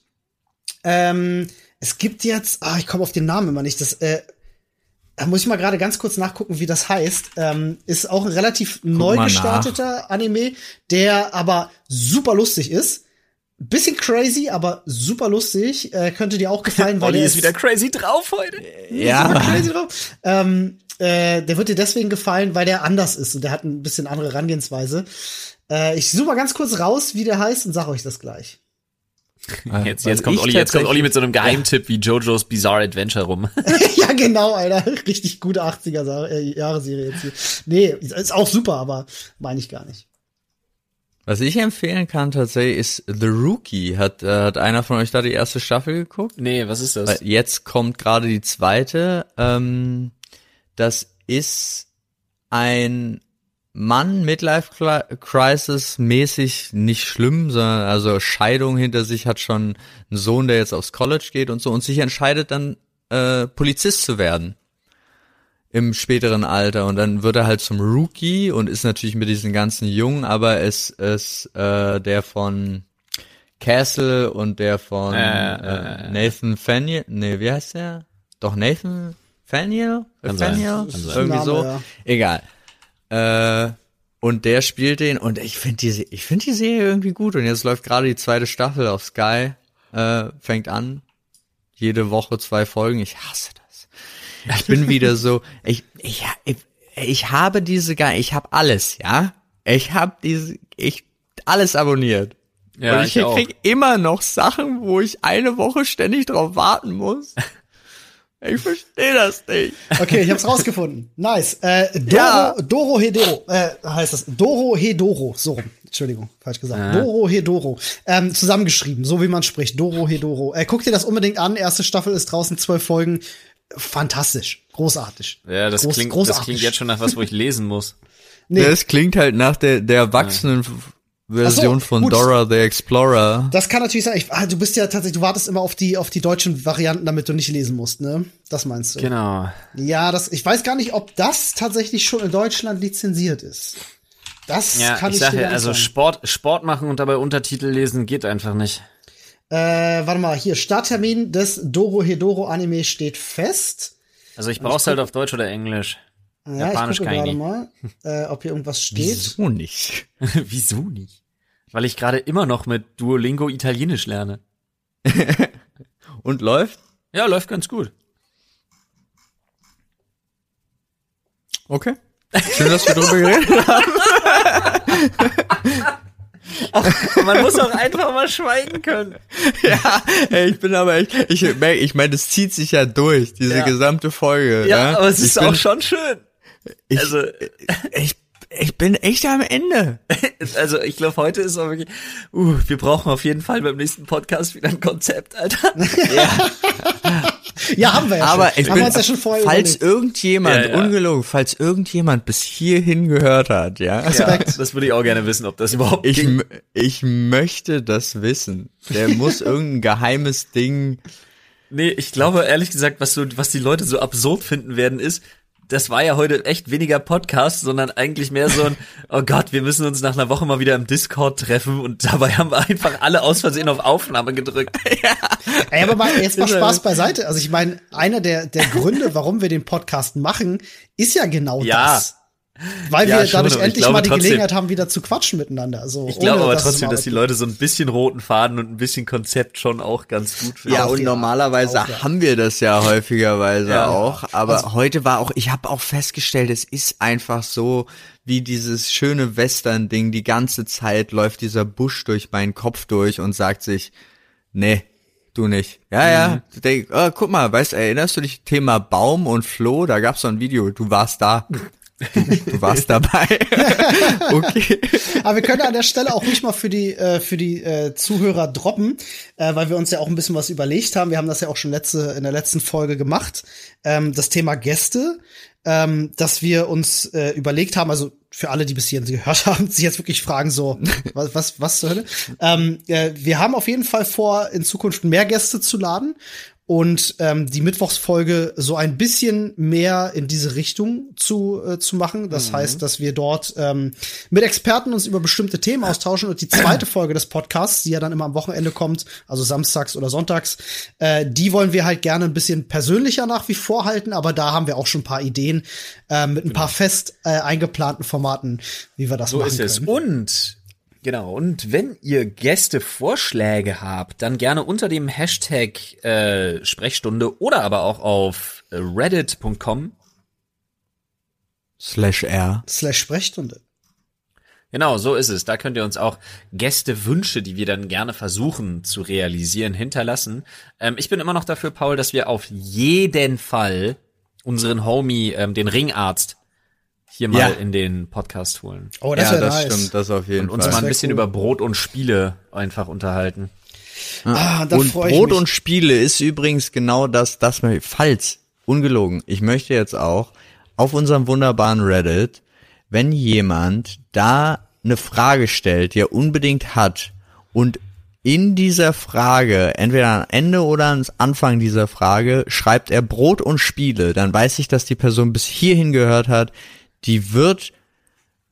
ähm, es gibt jetzt, ah, ich komme auf den Namen immer nicht, das, äh, da muss ich mal gerade ganz kurz nachgucken, wie das heißt. Ähm, ist auch ein relativ neu
mal
gestarteter Anime, der aber super lustig ist. Bisschen crazy, aber super lustig. Äh, könnte dir auch gefallen, weil der
ist wieder crazy drauf heute.
Ja,
crazy drauf. Ähm, äh, der wird dir deswegen gefallen, weil der anders ist und der hat ein bisschen andere Herangehensweise. Äh, ich suche mal ganz kurz raus, wie der heißt und sag euch das gleich.
Jetzt,
Weil
jetzt kommt Olli, jetzt kommt Olli mit so einem Geheimtipp wie JoJo's Bizarre Adventure rum.
ja, genau, Alter. Richtig gute 80er Sa- äh, Jahre Serie jetzt hier. Nee, ist auch super, aber meine ich gar nicht.
Was ich empfehlen kann tatsächlich ist The Rookie. Hat, äh, hat einer von euch da die erste Staffel geguckt?
nee, was ist das?
jetzt kommt gerade die zweite. Ähm, das ist ein Mann, Midlife Crisis mäßig nicht schlimm, sondern also Scheidung hinter sich, hat schon einen Sohn, der jetzt aufs College geht und so und sich entscheidet dann äh, Polizist zu werden im späteren Alter und dann wird er halt zum Rookie und ist natürlich mit diesen ganzen Jungen, aber es ist äh, der von Castle und der von
Äh,
äh, Nathan Faniel, nee, wie heißt der? Doch Nathan Faniel? Faniel? Irgendwie
Name,
so.
ja.
Egal. Äh, und der spielt den und ich finde die, ich finde die Serie irgendwie gut und jetzt läuft gerade die zweite Staffel auf Sky, äh, fängt an. Jede Woche zwei Folgen. Ich hasse das. Ich bin wieder so, ich, ich, ich, ich habe diese, ich habe alles, ja. Ich habe diese, ich, alles abonniert.
Ja,
und ich,
ich auch.
krieg immer noch Sachen, wo ich eine Woche ständig drauf warten muss. Ich verstehe das nicht.
Okay, ich hab's rausgefunden. Nice. Äh, Doro,
Ja.
Doro Hedoro, äh, heißt das. Doro Hedoro, so rum. Entschuldigung, falsch gesagt. Doro Hedoro. Ähm, zusammengeschrieben, so wie man spricht. Doro Hedoro. Äh, guck dir das unbedingt an. Erste Staffel ist draußen, zwölf Folgen. Fantastisch. Großartig.
Ja, das
Groß-
klingt, das
großartig.
klingt jetzt schon nach was, wo ich lesen muss.
Nee,
Das klingt halt nach der, der erwachsenen Version
so,
von
gut.
Dora the Explorer.
Das kann natürlich sein. Ich, ah, du bist ja tatsächlich, du wartest immer auf die, auf die deutschen Varianten, damit du nicht lesen musst, ne? Das meinst du?
Genau.
Ja, das, ich weiß gar nicht, ob das tatsächlich schon in Deutschland lizenziert ist. Das
Ja,
kann
ich
ich,
sage
dir
ja, also
sagen.
Sport, Sport machen und dabei Untertitel lesen geht einfach nicht.
Äh, warte mal, hier, Starttermin des Doro Hedoro Anime steht fest.
Also ich brauch's halt auf Deutsch oder Englisch.
Ja,
Japanisch
ich gucke
kann ich
gerade mal, äh, ob hier irgendwas steht.
Wieso nicht?
Wieso nicht? Weil ich gerade immer noch mit Duolingo Italienisch lerne.
Und läuft?
Ja, läuft ganz gut.
Okay. Schön, dass wir drüber geredet haben.
Man muss auch einfach mal schweigen können.
Ja, ey, ich bin aber echt, ich, ich meine, das zieht sich ja durch, diese
Ja.
gesamte Folge.
Ja,
ne?
aber es
ich
ist
bin,
auch schon schön.
ich,
Also,
ich, ich bin echt am Ende.
also ich glaube, heute ist auch wirklich, uh, wir brauchen auf jeden Fall beim nächsten Podcast wieder ein Konzept, Alter.
Ja, haben wir ja
Aber
schon.
ich
haben
bin,
wir uns ja schon vorher
falls
überlegt.
irgendjemand,
Ja, ja.
ungelogen, falls irgendjemand bis hierhin gehört hat, ja,
Ja, das würde ich auch gerne wissen, ob das überhaupt
ich,
ging.
ich möchte das wissen. Der muss irgendein geheimes Ding,
Nee, ich glaube, ehrlich gesagt, was so, was die Leute so absurd finden werden, ist, das war ja heute echt weniger Podcast, sondern eigentlich mehr so ein, oh Gott, wir müssen uns nach einer Woche mal wieder im Discord treffen und dabei haben wir einfach alle aus Versehen auf Aufnahme gedrückt.
Ey, aber mal, jetzt mal Spaß beiseite. Also ich meine, einer der, der Gründe, warum wir den Podcast machen, ist ja genau
Ja.
das. Weil
Ja,
wir
schon,
dadurch
ich
endlich
glaube
mal die
trotzdem-
Gelegenheit haben, wieder zu quatschen miteinander. Also,
Ich glaube
ohne,
aber
dass
trotzdem, dass die Leute so ein bisschen roten Faden und ein bisschen Konzept schon auch ganz gut finden.
Ja,
Auch
und
ja,
normalerweise
auch ja.
haben wir das ja häufigerweise
Ja.
auch. Aber
Also-
heute war auch, ich habe auch festgestellt, es ist einfach so wie dieses schöne Western-Ding. Die ganze Zeit läuft dieser Busch durch meinen Kopf durch und sagt sich, nee, du nicht. Ja, ja, denk, oh, guck mal, weißt, erinnerst du dich Thema Baum und Floh? Da gab's so ein Video, du warst da. Du warst dabei. okay.
Aber wir können an der Stelle auch nicht mal für die äh, für die äh, Zuhörer droppen, äh, weil wir uns ja auch ein bisschen was überlegt haben. Wir haben das ja auch schon letzte in der letzten Folge gemacht. Ähm, das Thema Gäste, ähm, dass wir uns äh, überlegt haben, also für alle, die bis hierhin gehört haben, sich jetzt wirklich fragen so, was was was zur Hölle? Ähm, äh, wir haben auf jeden Fall vor, in Zukunft mehr Gäste zu laden und ähm, die Mittwochsfolge so ein bisschen mehr in diese Richtung zu, äh, zu machen. Das heißt, dass wir dort ähm, mit Experten uns über bestimmte Themen austauschen und die zweite Folge des Podcasts, die ja dann immer am Wochenende kommt, also samstags oder sonntags, äh, die wollen wir halt gerne ein bisschen persönlicher nach wie vor halten, aber da haben wir auch schon ein paar Ideen äh, mit ein paar fest äh, eingeplanten Formaten, wie wir das
So
machen
ist es.
können.
Und genau, und wenn ihr Gästevorschläge habt, dann gerne unter dem Hashtag äh, Sprechstunde oder aber auch auf reddit.com.
Slash R.
Slash Sprechstunde.
Genau, so ist es. Da könnt ihr uns auch Gästewünsche, die wir dann gerne versuchen zu realisieren, hinterlassen. Ähm, ich bin immer noch dafür, Paul, dass wir auf jeden Fall unseren Homie, ähm, den Ringarzt, hier mal
Ja.
in den Podcast holen.
Oh, das
ja, das
nice.
stimmt, das auf jeden
Und uns
Fall.
mal ein bisschen
cool.
über Brot und Spiele einfach unterhalten.
Ah, da
und Brot
mich.
und Spiele ist übrigens genau das, das falls, ungelogen, ich möchte jetzt auch auf unserem wunderbaren Reddit, wenn jemand da eine Frage stellt, die er unbedingt hat und in dieser Frage, entweder am Ende oder am Anfang dieser Frage, schreibt er Brot und Spiele, dann weiß ich, dass die Person bis hierhin gehört hat, die wird,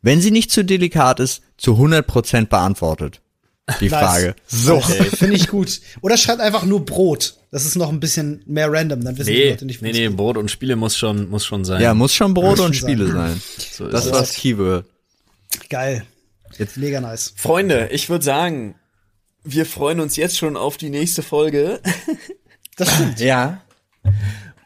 wenn sie nicht zu delikat ist, zu 100% beantwortet. Die
Nice.
Frage. So.
Finde ich gut. Oder schreibt einfach nur Brot. Das ist noch ein bisschen mehr random, dann wissen die
Nee,
Leute nicht,
nee, nee. Brot und Spiele muss schon, muss schon sein.
Ja, muss schon Brot
Muss
und
schon
Spiele
sein.
sein.
so ist
Das war das Keyword.
Geil.
Jetzt-
Mega nice.
Freunde, ich würde sagen, wir freuen uns jetzt schon auf die nächste Folge
Das stimmt.
Ja.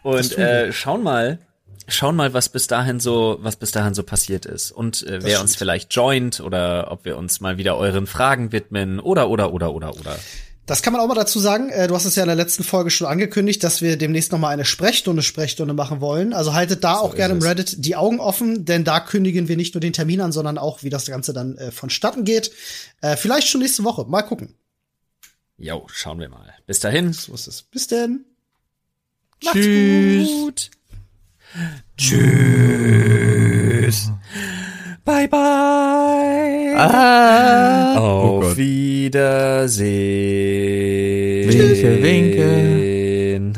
und äh, schauen mal, schauen mal, was bis dahin so, was bis dahin so passiert ist und äh, wer uns vielleicht joint oder ob wir uns mal wieder euren Fragen widmen oder oder oder oder oder.
Das kann man auch mal dazu sagen. Äh, Du hast es ja in der letzten Folge schon angekündigt, dass wir demnächst noch mal eine Sprechstunde Sprechstunde machen wollen. Also haltet da auch gerne im
es.
Reddit die Augen offen, denn da kündigen wir nicht nur den Termin an, sondern auch, wie das Ganze dann äh, vonstatten geht. Äh, vielleicht schon nächste Woche. Mal gucken.
Jo, schauen wir mal. Bis dahin.
So ist es. Bis denn.
Tschüss.
Gut. Tschüss. Bye bye.
Ah.
Auf
Gott.
Wiedersehen.
Winke, winke.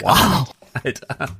wow. Alter.